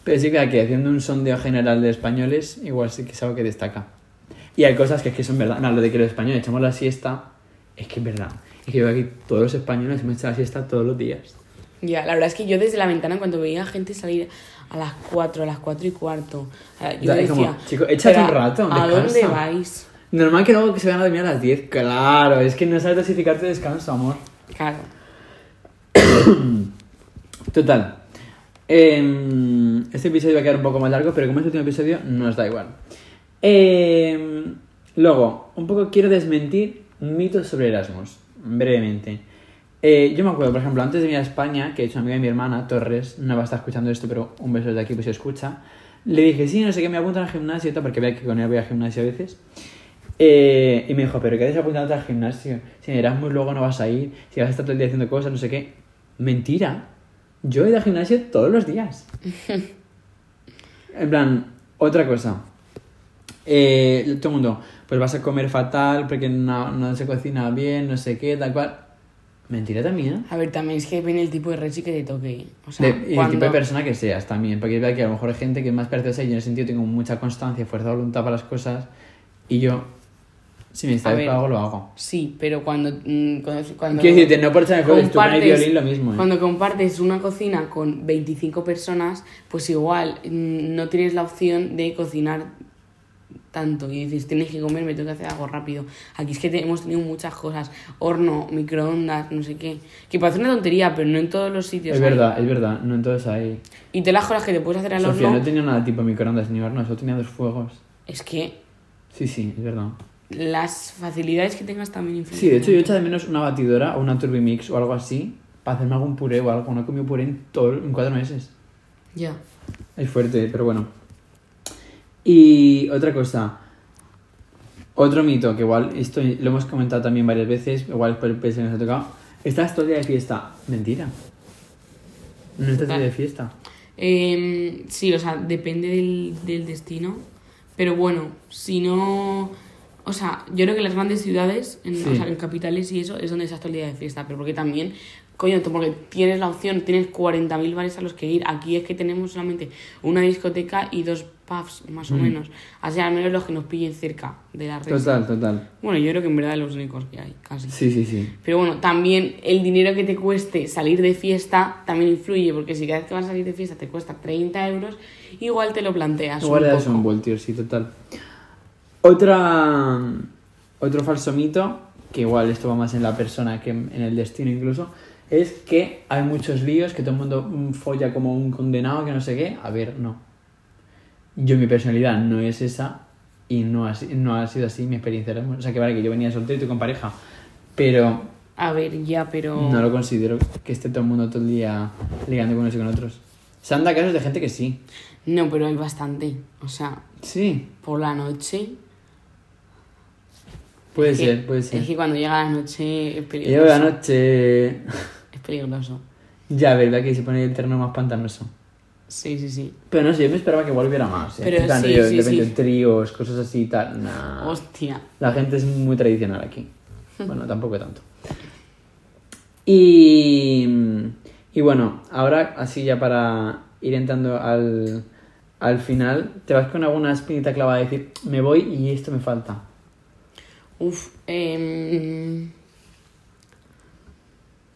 B: pero sí que aquí haciendo un sondeo general de españoles, igual sí que es algo que destaca. Y hay cosas que es que son verdad. No, lo de que los españoles echamos la siesta, es que es verdad. Es que yo aquí todos los españoles hemos echado la siesta todos los días.
C: ya, la verdad es que yo desde la ventana cuando veía gente salir a las 4, a las 4 y cuarto, yo decía,
B: como, chico, échate
C: "Pero,
B: un rato,
C: ¿A dónde
B: descansa".
C: vais?
B: Normal que luego que se vayan a dormir a las 10. Claro, es que no sabes dosificarte descanso, amor.
C: Claro.
B: Total. Em, este episodio va a quedar un poco más largo, pero como es el último episodio, nos da igual. Em, luego, un poco quiero desmentir mitos sobre Erasmus, brevemente. Eh, yo me acuerdo, por ejemplo, antes de venir a España, que he hecho amiga de mi hermana, Torres, no va a estar escuchando esto, pero un beso desde aquí, pues se escucha. Le dije, sí, no sé qué, me apuntan al gimnasio porque vea que con él voy al gimnasio a veces. Eh, y me dijo, pero ¿qué haces apuntándote al gimnasio? Si en Erasmus luego no vas a ir, si vas a estar todo el día haciendo cosas, no sé qué. Mentira. Yo he ido al gimnasio todos los días. en plan, otra cosa. Eh, todo el mundo, pues vas a comer fatal porque no, no se cocina bien, no sé qué, tal cual. Mentira también.
C: A ver, también es que depende del tipo de reci que te toque. O sea,
B: De- y el
C: cuando-
B: tipo de persona que seas también, porque es verdad que a lo mejor hay gente que es más perezosa y yo en ese sentido tengo mucha constancia, fuerza de voluntad para las cosas y yo, si me
C: ver.
B: para algo, lo hago.
C: Sí, pero cuando... mm, cuando, cuando
B: Quiero decirte, no por echarme flores, tú el
C: compartes-
B: violín lo mismo, ¿eh?
C: Cuando compartes una cocina con 25 personas, pues igual mm, no tienes la opción de cocinar tanto y dices, tienes que comer, me tengo que hacer algo rápido. Aquí es que te- hemos tenido muchas cosas, horno, microondas, no sé qué, que parece una tontería, pero no en todos los sitios.
B: Es
C: hay.
B: verdad, es verdad, no entonces hay...
C: Y te las cosas que te puedes hacer al
B: Sofía
C: horno,
B: no tenía nada tipo microondas ni horno, solo tenía dos fuegos.
C: es que
B: Sí, sí, es verdad.
C: Las facilidades que tengas también influyen.
B: Sí, de hecho yo echo de menos una batidora o una Turbimix o algo así para hacerme algún puré o algo. No he comido puré en, todo, en cuatro meses.
C: Ya.
B: Es fuerte, pero bueno. Y otra cosa. Otro mito, que igual esto lo hemos comentado también varias veces, igual por el que nos ha tocado. Estás todo el día de fiesta. Mentira. No estás todo el día de fiesta.
C: Em, sí, o sea, depende del, del destino. Pero bueno, si no. O sea, yo creo que las grandes ciudades, en,
B: Sí.
C: o sea, en capitales y eso, es donde estás todo el día de fiesta. Pero porque también coño, porque tienes la opción, tienes 40.000 bares a los que ir. Aquí es que tenemos solamente una discoteca y dos pubs, más o menos. Así al menos los que nos pillen cerca de la red.
B: Total, total.
C: Bueno, yo creo que en verdad los únicos que hay, casi.
B: Sí, sí, sí.
C: Pero bueno, también el dinero que te cueste salir de fiesta también influye, porque si cada vez que vas a salir de fiesta te cuesta 30 euros, igual te lo planteas.
B: Igual le das un voltio, sí, total. Otra, otro falso mito, que igual esto va más en la persona que en el destino incluso, es que hay muchos líos, que todo el mundo folla como un condenado, que no sé qué. A ver, no. Yo, mi personalidad no es esa y no ha, no ha sido así mi experiencia. O sea, que vale, que yo venía soltero y tú con pareja, pero
C: A ver, ya, pero...
B: no lo considero que esté todo el mundo todo el día ligando con unos y con otros. Se han dado casos de gente que sí.
C: No, pero hay bastante. O sea,
B: Sí,
C: por la noche...
B: puede
C: es que-
B: ser, puede ser.
C: Es que cuando llega la noche es peligroso.
B: la noche.
C: Es peligroso.
B: Ya, verdad que se pone el terreno más pantanoso.
C: Sí, sí, sí.
B: Pero no sé, yo me esperaba que volviera más. ¿eh?
C: Pero sí, sí,
B: de repente
C: sí.
B: tríos, cosas así y tal. Nah.
C: Hostia.
B: La gente es muy tradicional aquí. Bueno, tampoco tanto. Y. Y bueno, ahora así ya para ir entrando al, al final, te vas con alguna espinita clavada de decir, me voy y esto me falta.
C: Uf, em,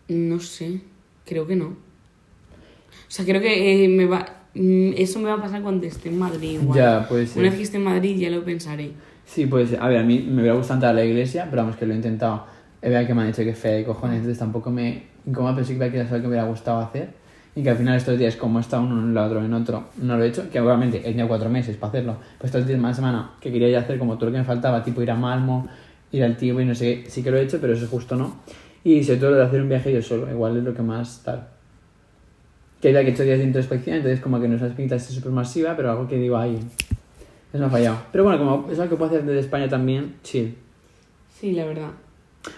C: no sé, creo que no. O sea, creo que eh, me va, mm, eso me va a pasar cuando esté en Madrid. Igual.
B: Ya, puede ser.
C: Una vez que esté en Madrid ya lo pensaré.
B: Sí, puede ser. A ver, a mí me hubiera gustado entrar a la iglesia, pero vamos, que lo he intentado. Es verdad que me han dicho que fea de cojones, entonces tampoco me incomoda, pero sí que era algo que me hubiera gustado hacer. Y que al final estos días, como estado uno en lado, otro en otro, no lo he hecho, que obviamente he tenido cuatro meses para hacerlo. Pues estos días, más semana, que quería ya hacer como todo lo que me faltaba, tipo ir a Malmo, ir al Tío y no sé qué, sí que lo he hecho, pero eso justo no. Y sobre todo lo de hacer un viaje yo solo, igual es lo que más tal. Que es verdad que he hecho días de introspección, entonces como que no es espinita así súper masiva, pero algo que digo ahí, eso me ha fallado. Pero bueno, como es algo que puedo hacer desde España también, chill.
C: Sí, la verdad.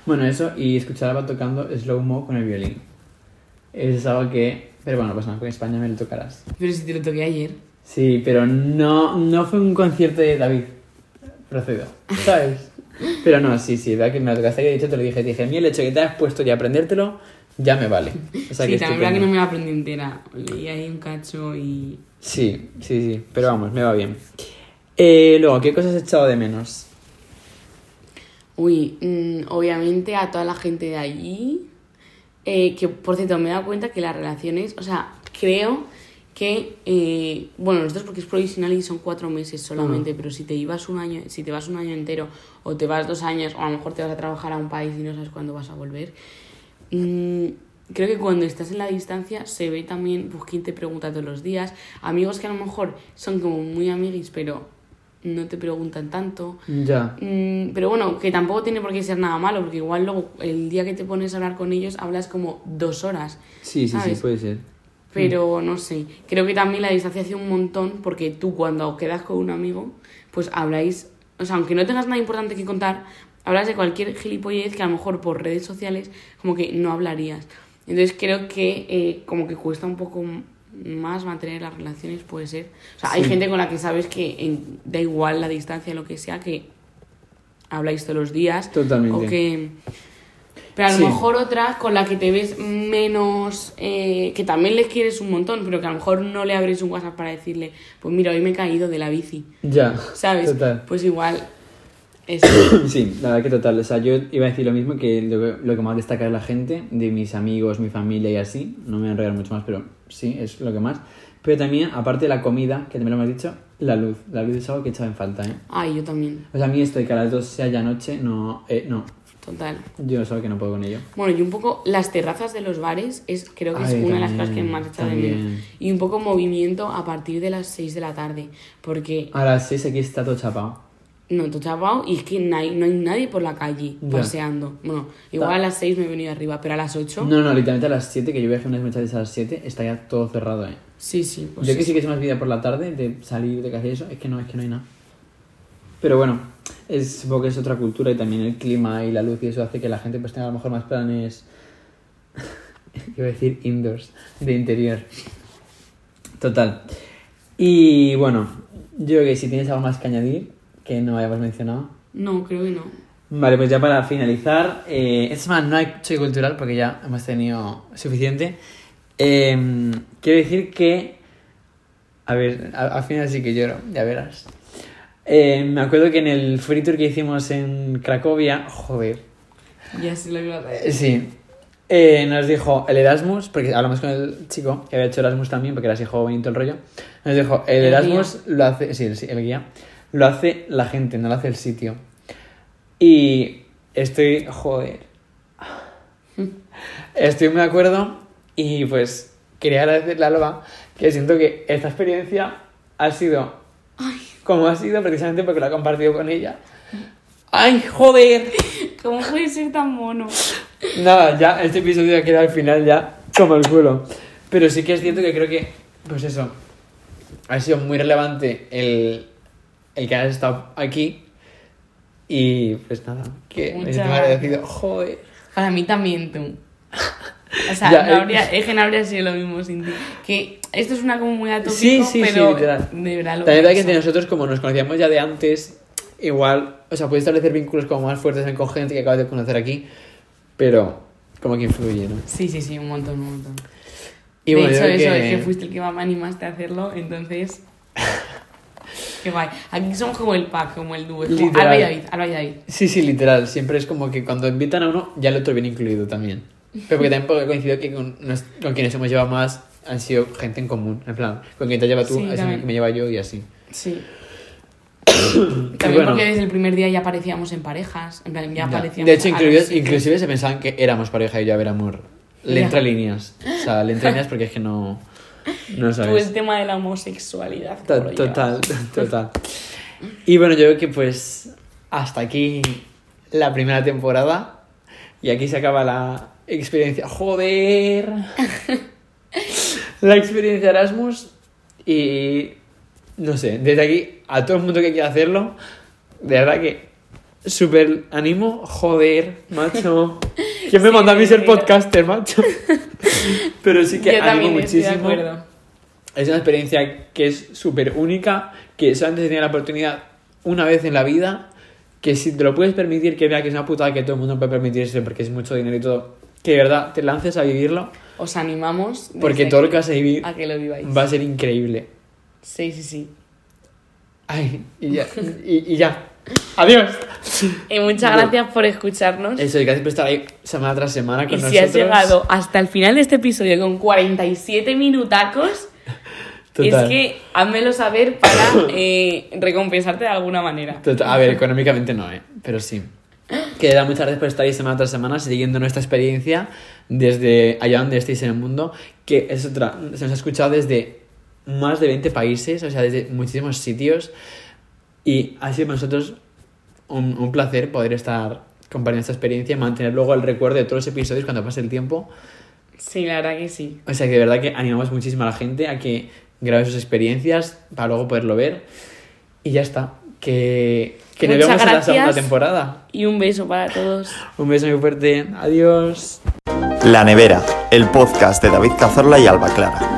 B: Bueno, eso, y escuchar a Ava tocando slow mo con el violín. Es algo que. Pero bueno, pues nada, con España me lo tocarás.
C: Pero si te lo toqué ayer.
B: Sí, pero no, no fue un concierto de David. Procedo, ¿sabes? Pero no, sí, sí, verdad que me y de hecho te lo dije. Te dije, a mí el hecho de que te has puesto ya a aprendértelo, ya me vale. O sea,
C: sí,
B: que
C: también verdad que no me la aprendí entera. Leí ahí un cacho y...
B: Sí, sí, sí, pero vamos, me va bien. Eh, luego, ¿qué cosas has echado de menos?
C: Uy, mm, obviamente a toda la gente de allí, eh, que por cierto me he dado cuenta que las relaciones, o sea, creo que, eh, bueno, nosotros porque es provisional y son cuatro meses solamente, pero si te ibas un año, si te vas un año entero o te vas dos años o a lo mejor te vas a trabajar a un país y no sabes cuándo vas a volver, mm, creo que cuando estás en la distancia se ve también pues, quién te pregunta todos los días, amigos que a lo mejor son como muy amiguis pero no te preguntan tanto.
B: Ya.
C: Mm, pero bueno, que tampoco tiene por qué ser nada malo, porque igual luego el día que te pones a hablar con ellos hablas como dos horas.
B: Sí, sí,
C: ¿Sabes?
B: sí, puede ser.
C: Pero no sé, creo que también la distancia hace un montón, porque tú cuando quedas con un amigo, pues habláis, o sea, aunque no tengas nada importante que contar, hablas de cualquier gilipollez que a lo mejor por redes sociales como que no hablarías. Entonces creo que eh, como que cuesta un poco más mantener las relaciones, puede ser. O sea, hay gente con la que sabes que en- da igual la distancia, lo que sea, que habláis todos los días.
B: Totalmente.
C: O que... Pero a lo
B: Sí.
C: mejor otra con la que te ves menos, eh, que también le quieres un montón, pero que a lo mejor no le abres un WhatsApp para decirle, pues mira, hoy me he caído de la bici,
B: Ya.
C: ¿sabes?
B: Total.
C: Pues igual, es
B: Sí, la verdad que total. O sea, yo iba a decir lo mismo que lo, que lo que más destaca es la gente, de mis amigos, mi familia y así. No me voy a enredar mucho más, pero sí, es lo que más. Pero también, aparte de la comida, que también lo hemos dicho, la luz. La luz es algo que he echado en falta, ¿eh?
C: Ay, yo también,
B: O sea, a mí esto de que a las 2 sea ya noche, no, eh, no.
C: Total.
B: Yo es algo que no puedo con ello.
C: Bueno, y un poco las terrazas de los bares es creo que es
B: Ay,
C: una de las cosas que más he echado de menos. Y un poco movimiento a partir de las 6 de la tarde, porque
B: A las 6 aquí está todo chapado.
C: no, tú chapao y es que no hay, no hay nadie por la calle
B: Ya.
C: paseando. Bueno, igual
B: Ta-
C: a las 6 me he venido arriba, pero a las 8,
B: No, no, literalmente a las 7, que yo viajé unas mensajes a las 7, está ya todo cerrado, ¿eh?
C: sí, sí, pues
B: yo que
C: eso.
B: sí que es más vida por la tarde, de salir, de hacer eso, es que no, es que no hay nada. Pero bueno, es, supongo que es otra cultura y también el clima y la luz y eso hace que la gente pues tenga a lo mejor más planes, iba a decir indoors, de interior. Total. Y bueno, yo creo que si tienes algo más que añadir, que no hayamos mencionado.
C: No, creo que no.
B: Vale, pues ya para finalizar, eh, esta semana no hay choque cultural porque ya hemos tenido suficiente. Eh, quiero decir que, a ver, al final sí que lloro, ya verás. Eh, me acuerdo que en el free tour que hicimos en Cracovia, joder,
C: Ya se lo iba a
B: sí, eh, nos dijo el Erasmus, porque hablamos con el chico que había hecho Erasmus también, porque era así joven y todo el rollo. Nos dijo, el
C: El
B: Erasmus lo hace, sí, el, el guía, lo hace la gente, no lo hace el sitio. Y estoy, joder, estoy muy de acuerdo y pues quería agradecerle a Alba que siento que esta experiencia ha sido como ha sido precisamente porque lo ha compartido con ella. ¡Ay, joder!
C: ¿Cómo puede ser tan mono?
B: Nada, ya este episodio queda al final ya como el culo. Pero sí que es cierto que creo que, pues eso, ha sido muy relevante el, el que hayas estado aquí. Y pues nada, que me
C: Muchas
B: siento
C: gracias.
B: agradecido. Joder.
C: Para mí también, tú. O sea,
B: Ya,
C: no habría, no habría sido lo mismo sin ti. Que esto es una como muy atópico,
B: Sí, sí, sí,
C: pero
B: literal.
C: de verdad lo
B: También es verdad que nosotros, como nos conocíamos ya de antes, igual, o sea, puedes establecer vínculos como más fuertes con gente que acabas de conocer aquí, pero como que influye, ¿no?
C: Sí, sí, sí, un montón, un montón.
B: Y
C: de
B: bueno,
C: hecho, eso,
B: que-
C: es que fuiste el que más me animaste a hacerlo, entonces... Qué guay. Aquí somos como el pack, como el dúo. Alba y David, Alba y David.
B: Sí, sí, literal. Siempre es como que cuando invitan a uno, ya el otro viene incluido también. Pero porque también coincido que con, nos- con quienes hemos llevado más han sido gente en común. En plan, con quien te lleva tú,
C: Sí, también.
B: que me lleva yo y así.
C: Sí. También
B: bueno,
C: porque desde el primer día ya aparecíamos en parejas. En plan, ya
B: ya.
C: aparecíamos.
B: De hecho, inclusive, inclusive se pensaban que éramos pareja y yo, a ver, amor. Le entra líneas. O sea, le entra líneas porque es que no. No
C: Tú
B: sabes.
C: el tema de la homosexualidad.
B: To-
C: ¿cómo lo
B: Total, total. Y bueno, yo creo que pues hasta aquí la primera temporada. Y aquí se acaba la experiencia. ¡Joder! La experiencia Erasmus. Y no sé, desde aquí a todo el mundo que quiera hacerlo, de verdad que súper ánimo. Joder, macho. ¿Quién me
C: Sí,
B: manda a mí ser podcaster, macho? Pero sí que
C: Yo
B: animo muchísimo. Es una experiencia que es súper única, que solamente se tiene la oportunidad una vez en la vida, que si te lo puedes permitir, que vea que es una putada que todo el mundo puede permitirse porque es mucho dinero y todo, que de verdad te lances a vivirlo,
C: Os animamos.
B: porque todo lo que vas a vivir
C: A que lo viváis.
B: va a ser increíble.
C: Sí, sí, sí.
B: Ay, y ya. Y, y ya. Adiós.
C: Y muchas gracias por escucharnos.
B: Eso, y gracias por estar ahí semana tras semana con
C: Y si
B: nosotros.
C: has llegado hasta el final de este episodio con 47 minutacos,
B: Total.
C: es que házmelo saber para eh, recompensarte de alguna manera.
B: Total, A ver, económicamente no, ¿eh? Pero sí. Que da muchas gracias por estar ahí semana tras semana siguiendo nuestra experiencia desde allá donde estéis en el mundo, que es otra, se nos ha escuchado desde más de 20 países, o sea, desde muchísimos sitios, y ha sido para nosotros un, un placer poder estar compartiendo esta experiencia mantener luego el recuerdo de todos los episodios cuando pase el tiempo.
C: Sí, la verdad que sí.
B: O sea, que de verdad que animamos muchísimo a la gente a que grabe sus experiencias para luego poderlo ver. Y ya está. Que, que nos
C: Muchas
B: vemos en la
C: gracias.
B: segunda temporada.
C: Y un beso para todos.
B: Un beso muy fuerte. Adiós.
A: La Nevera, el podcast de David Cazorla y Alba Clara.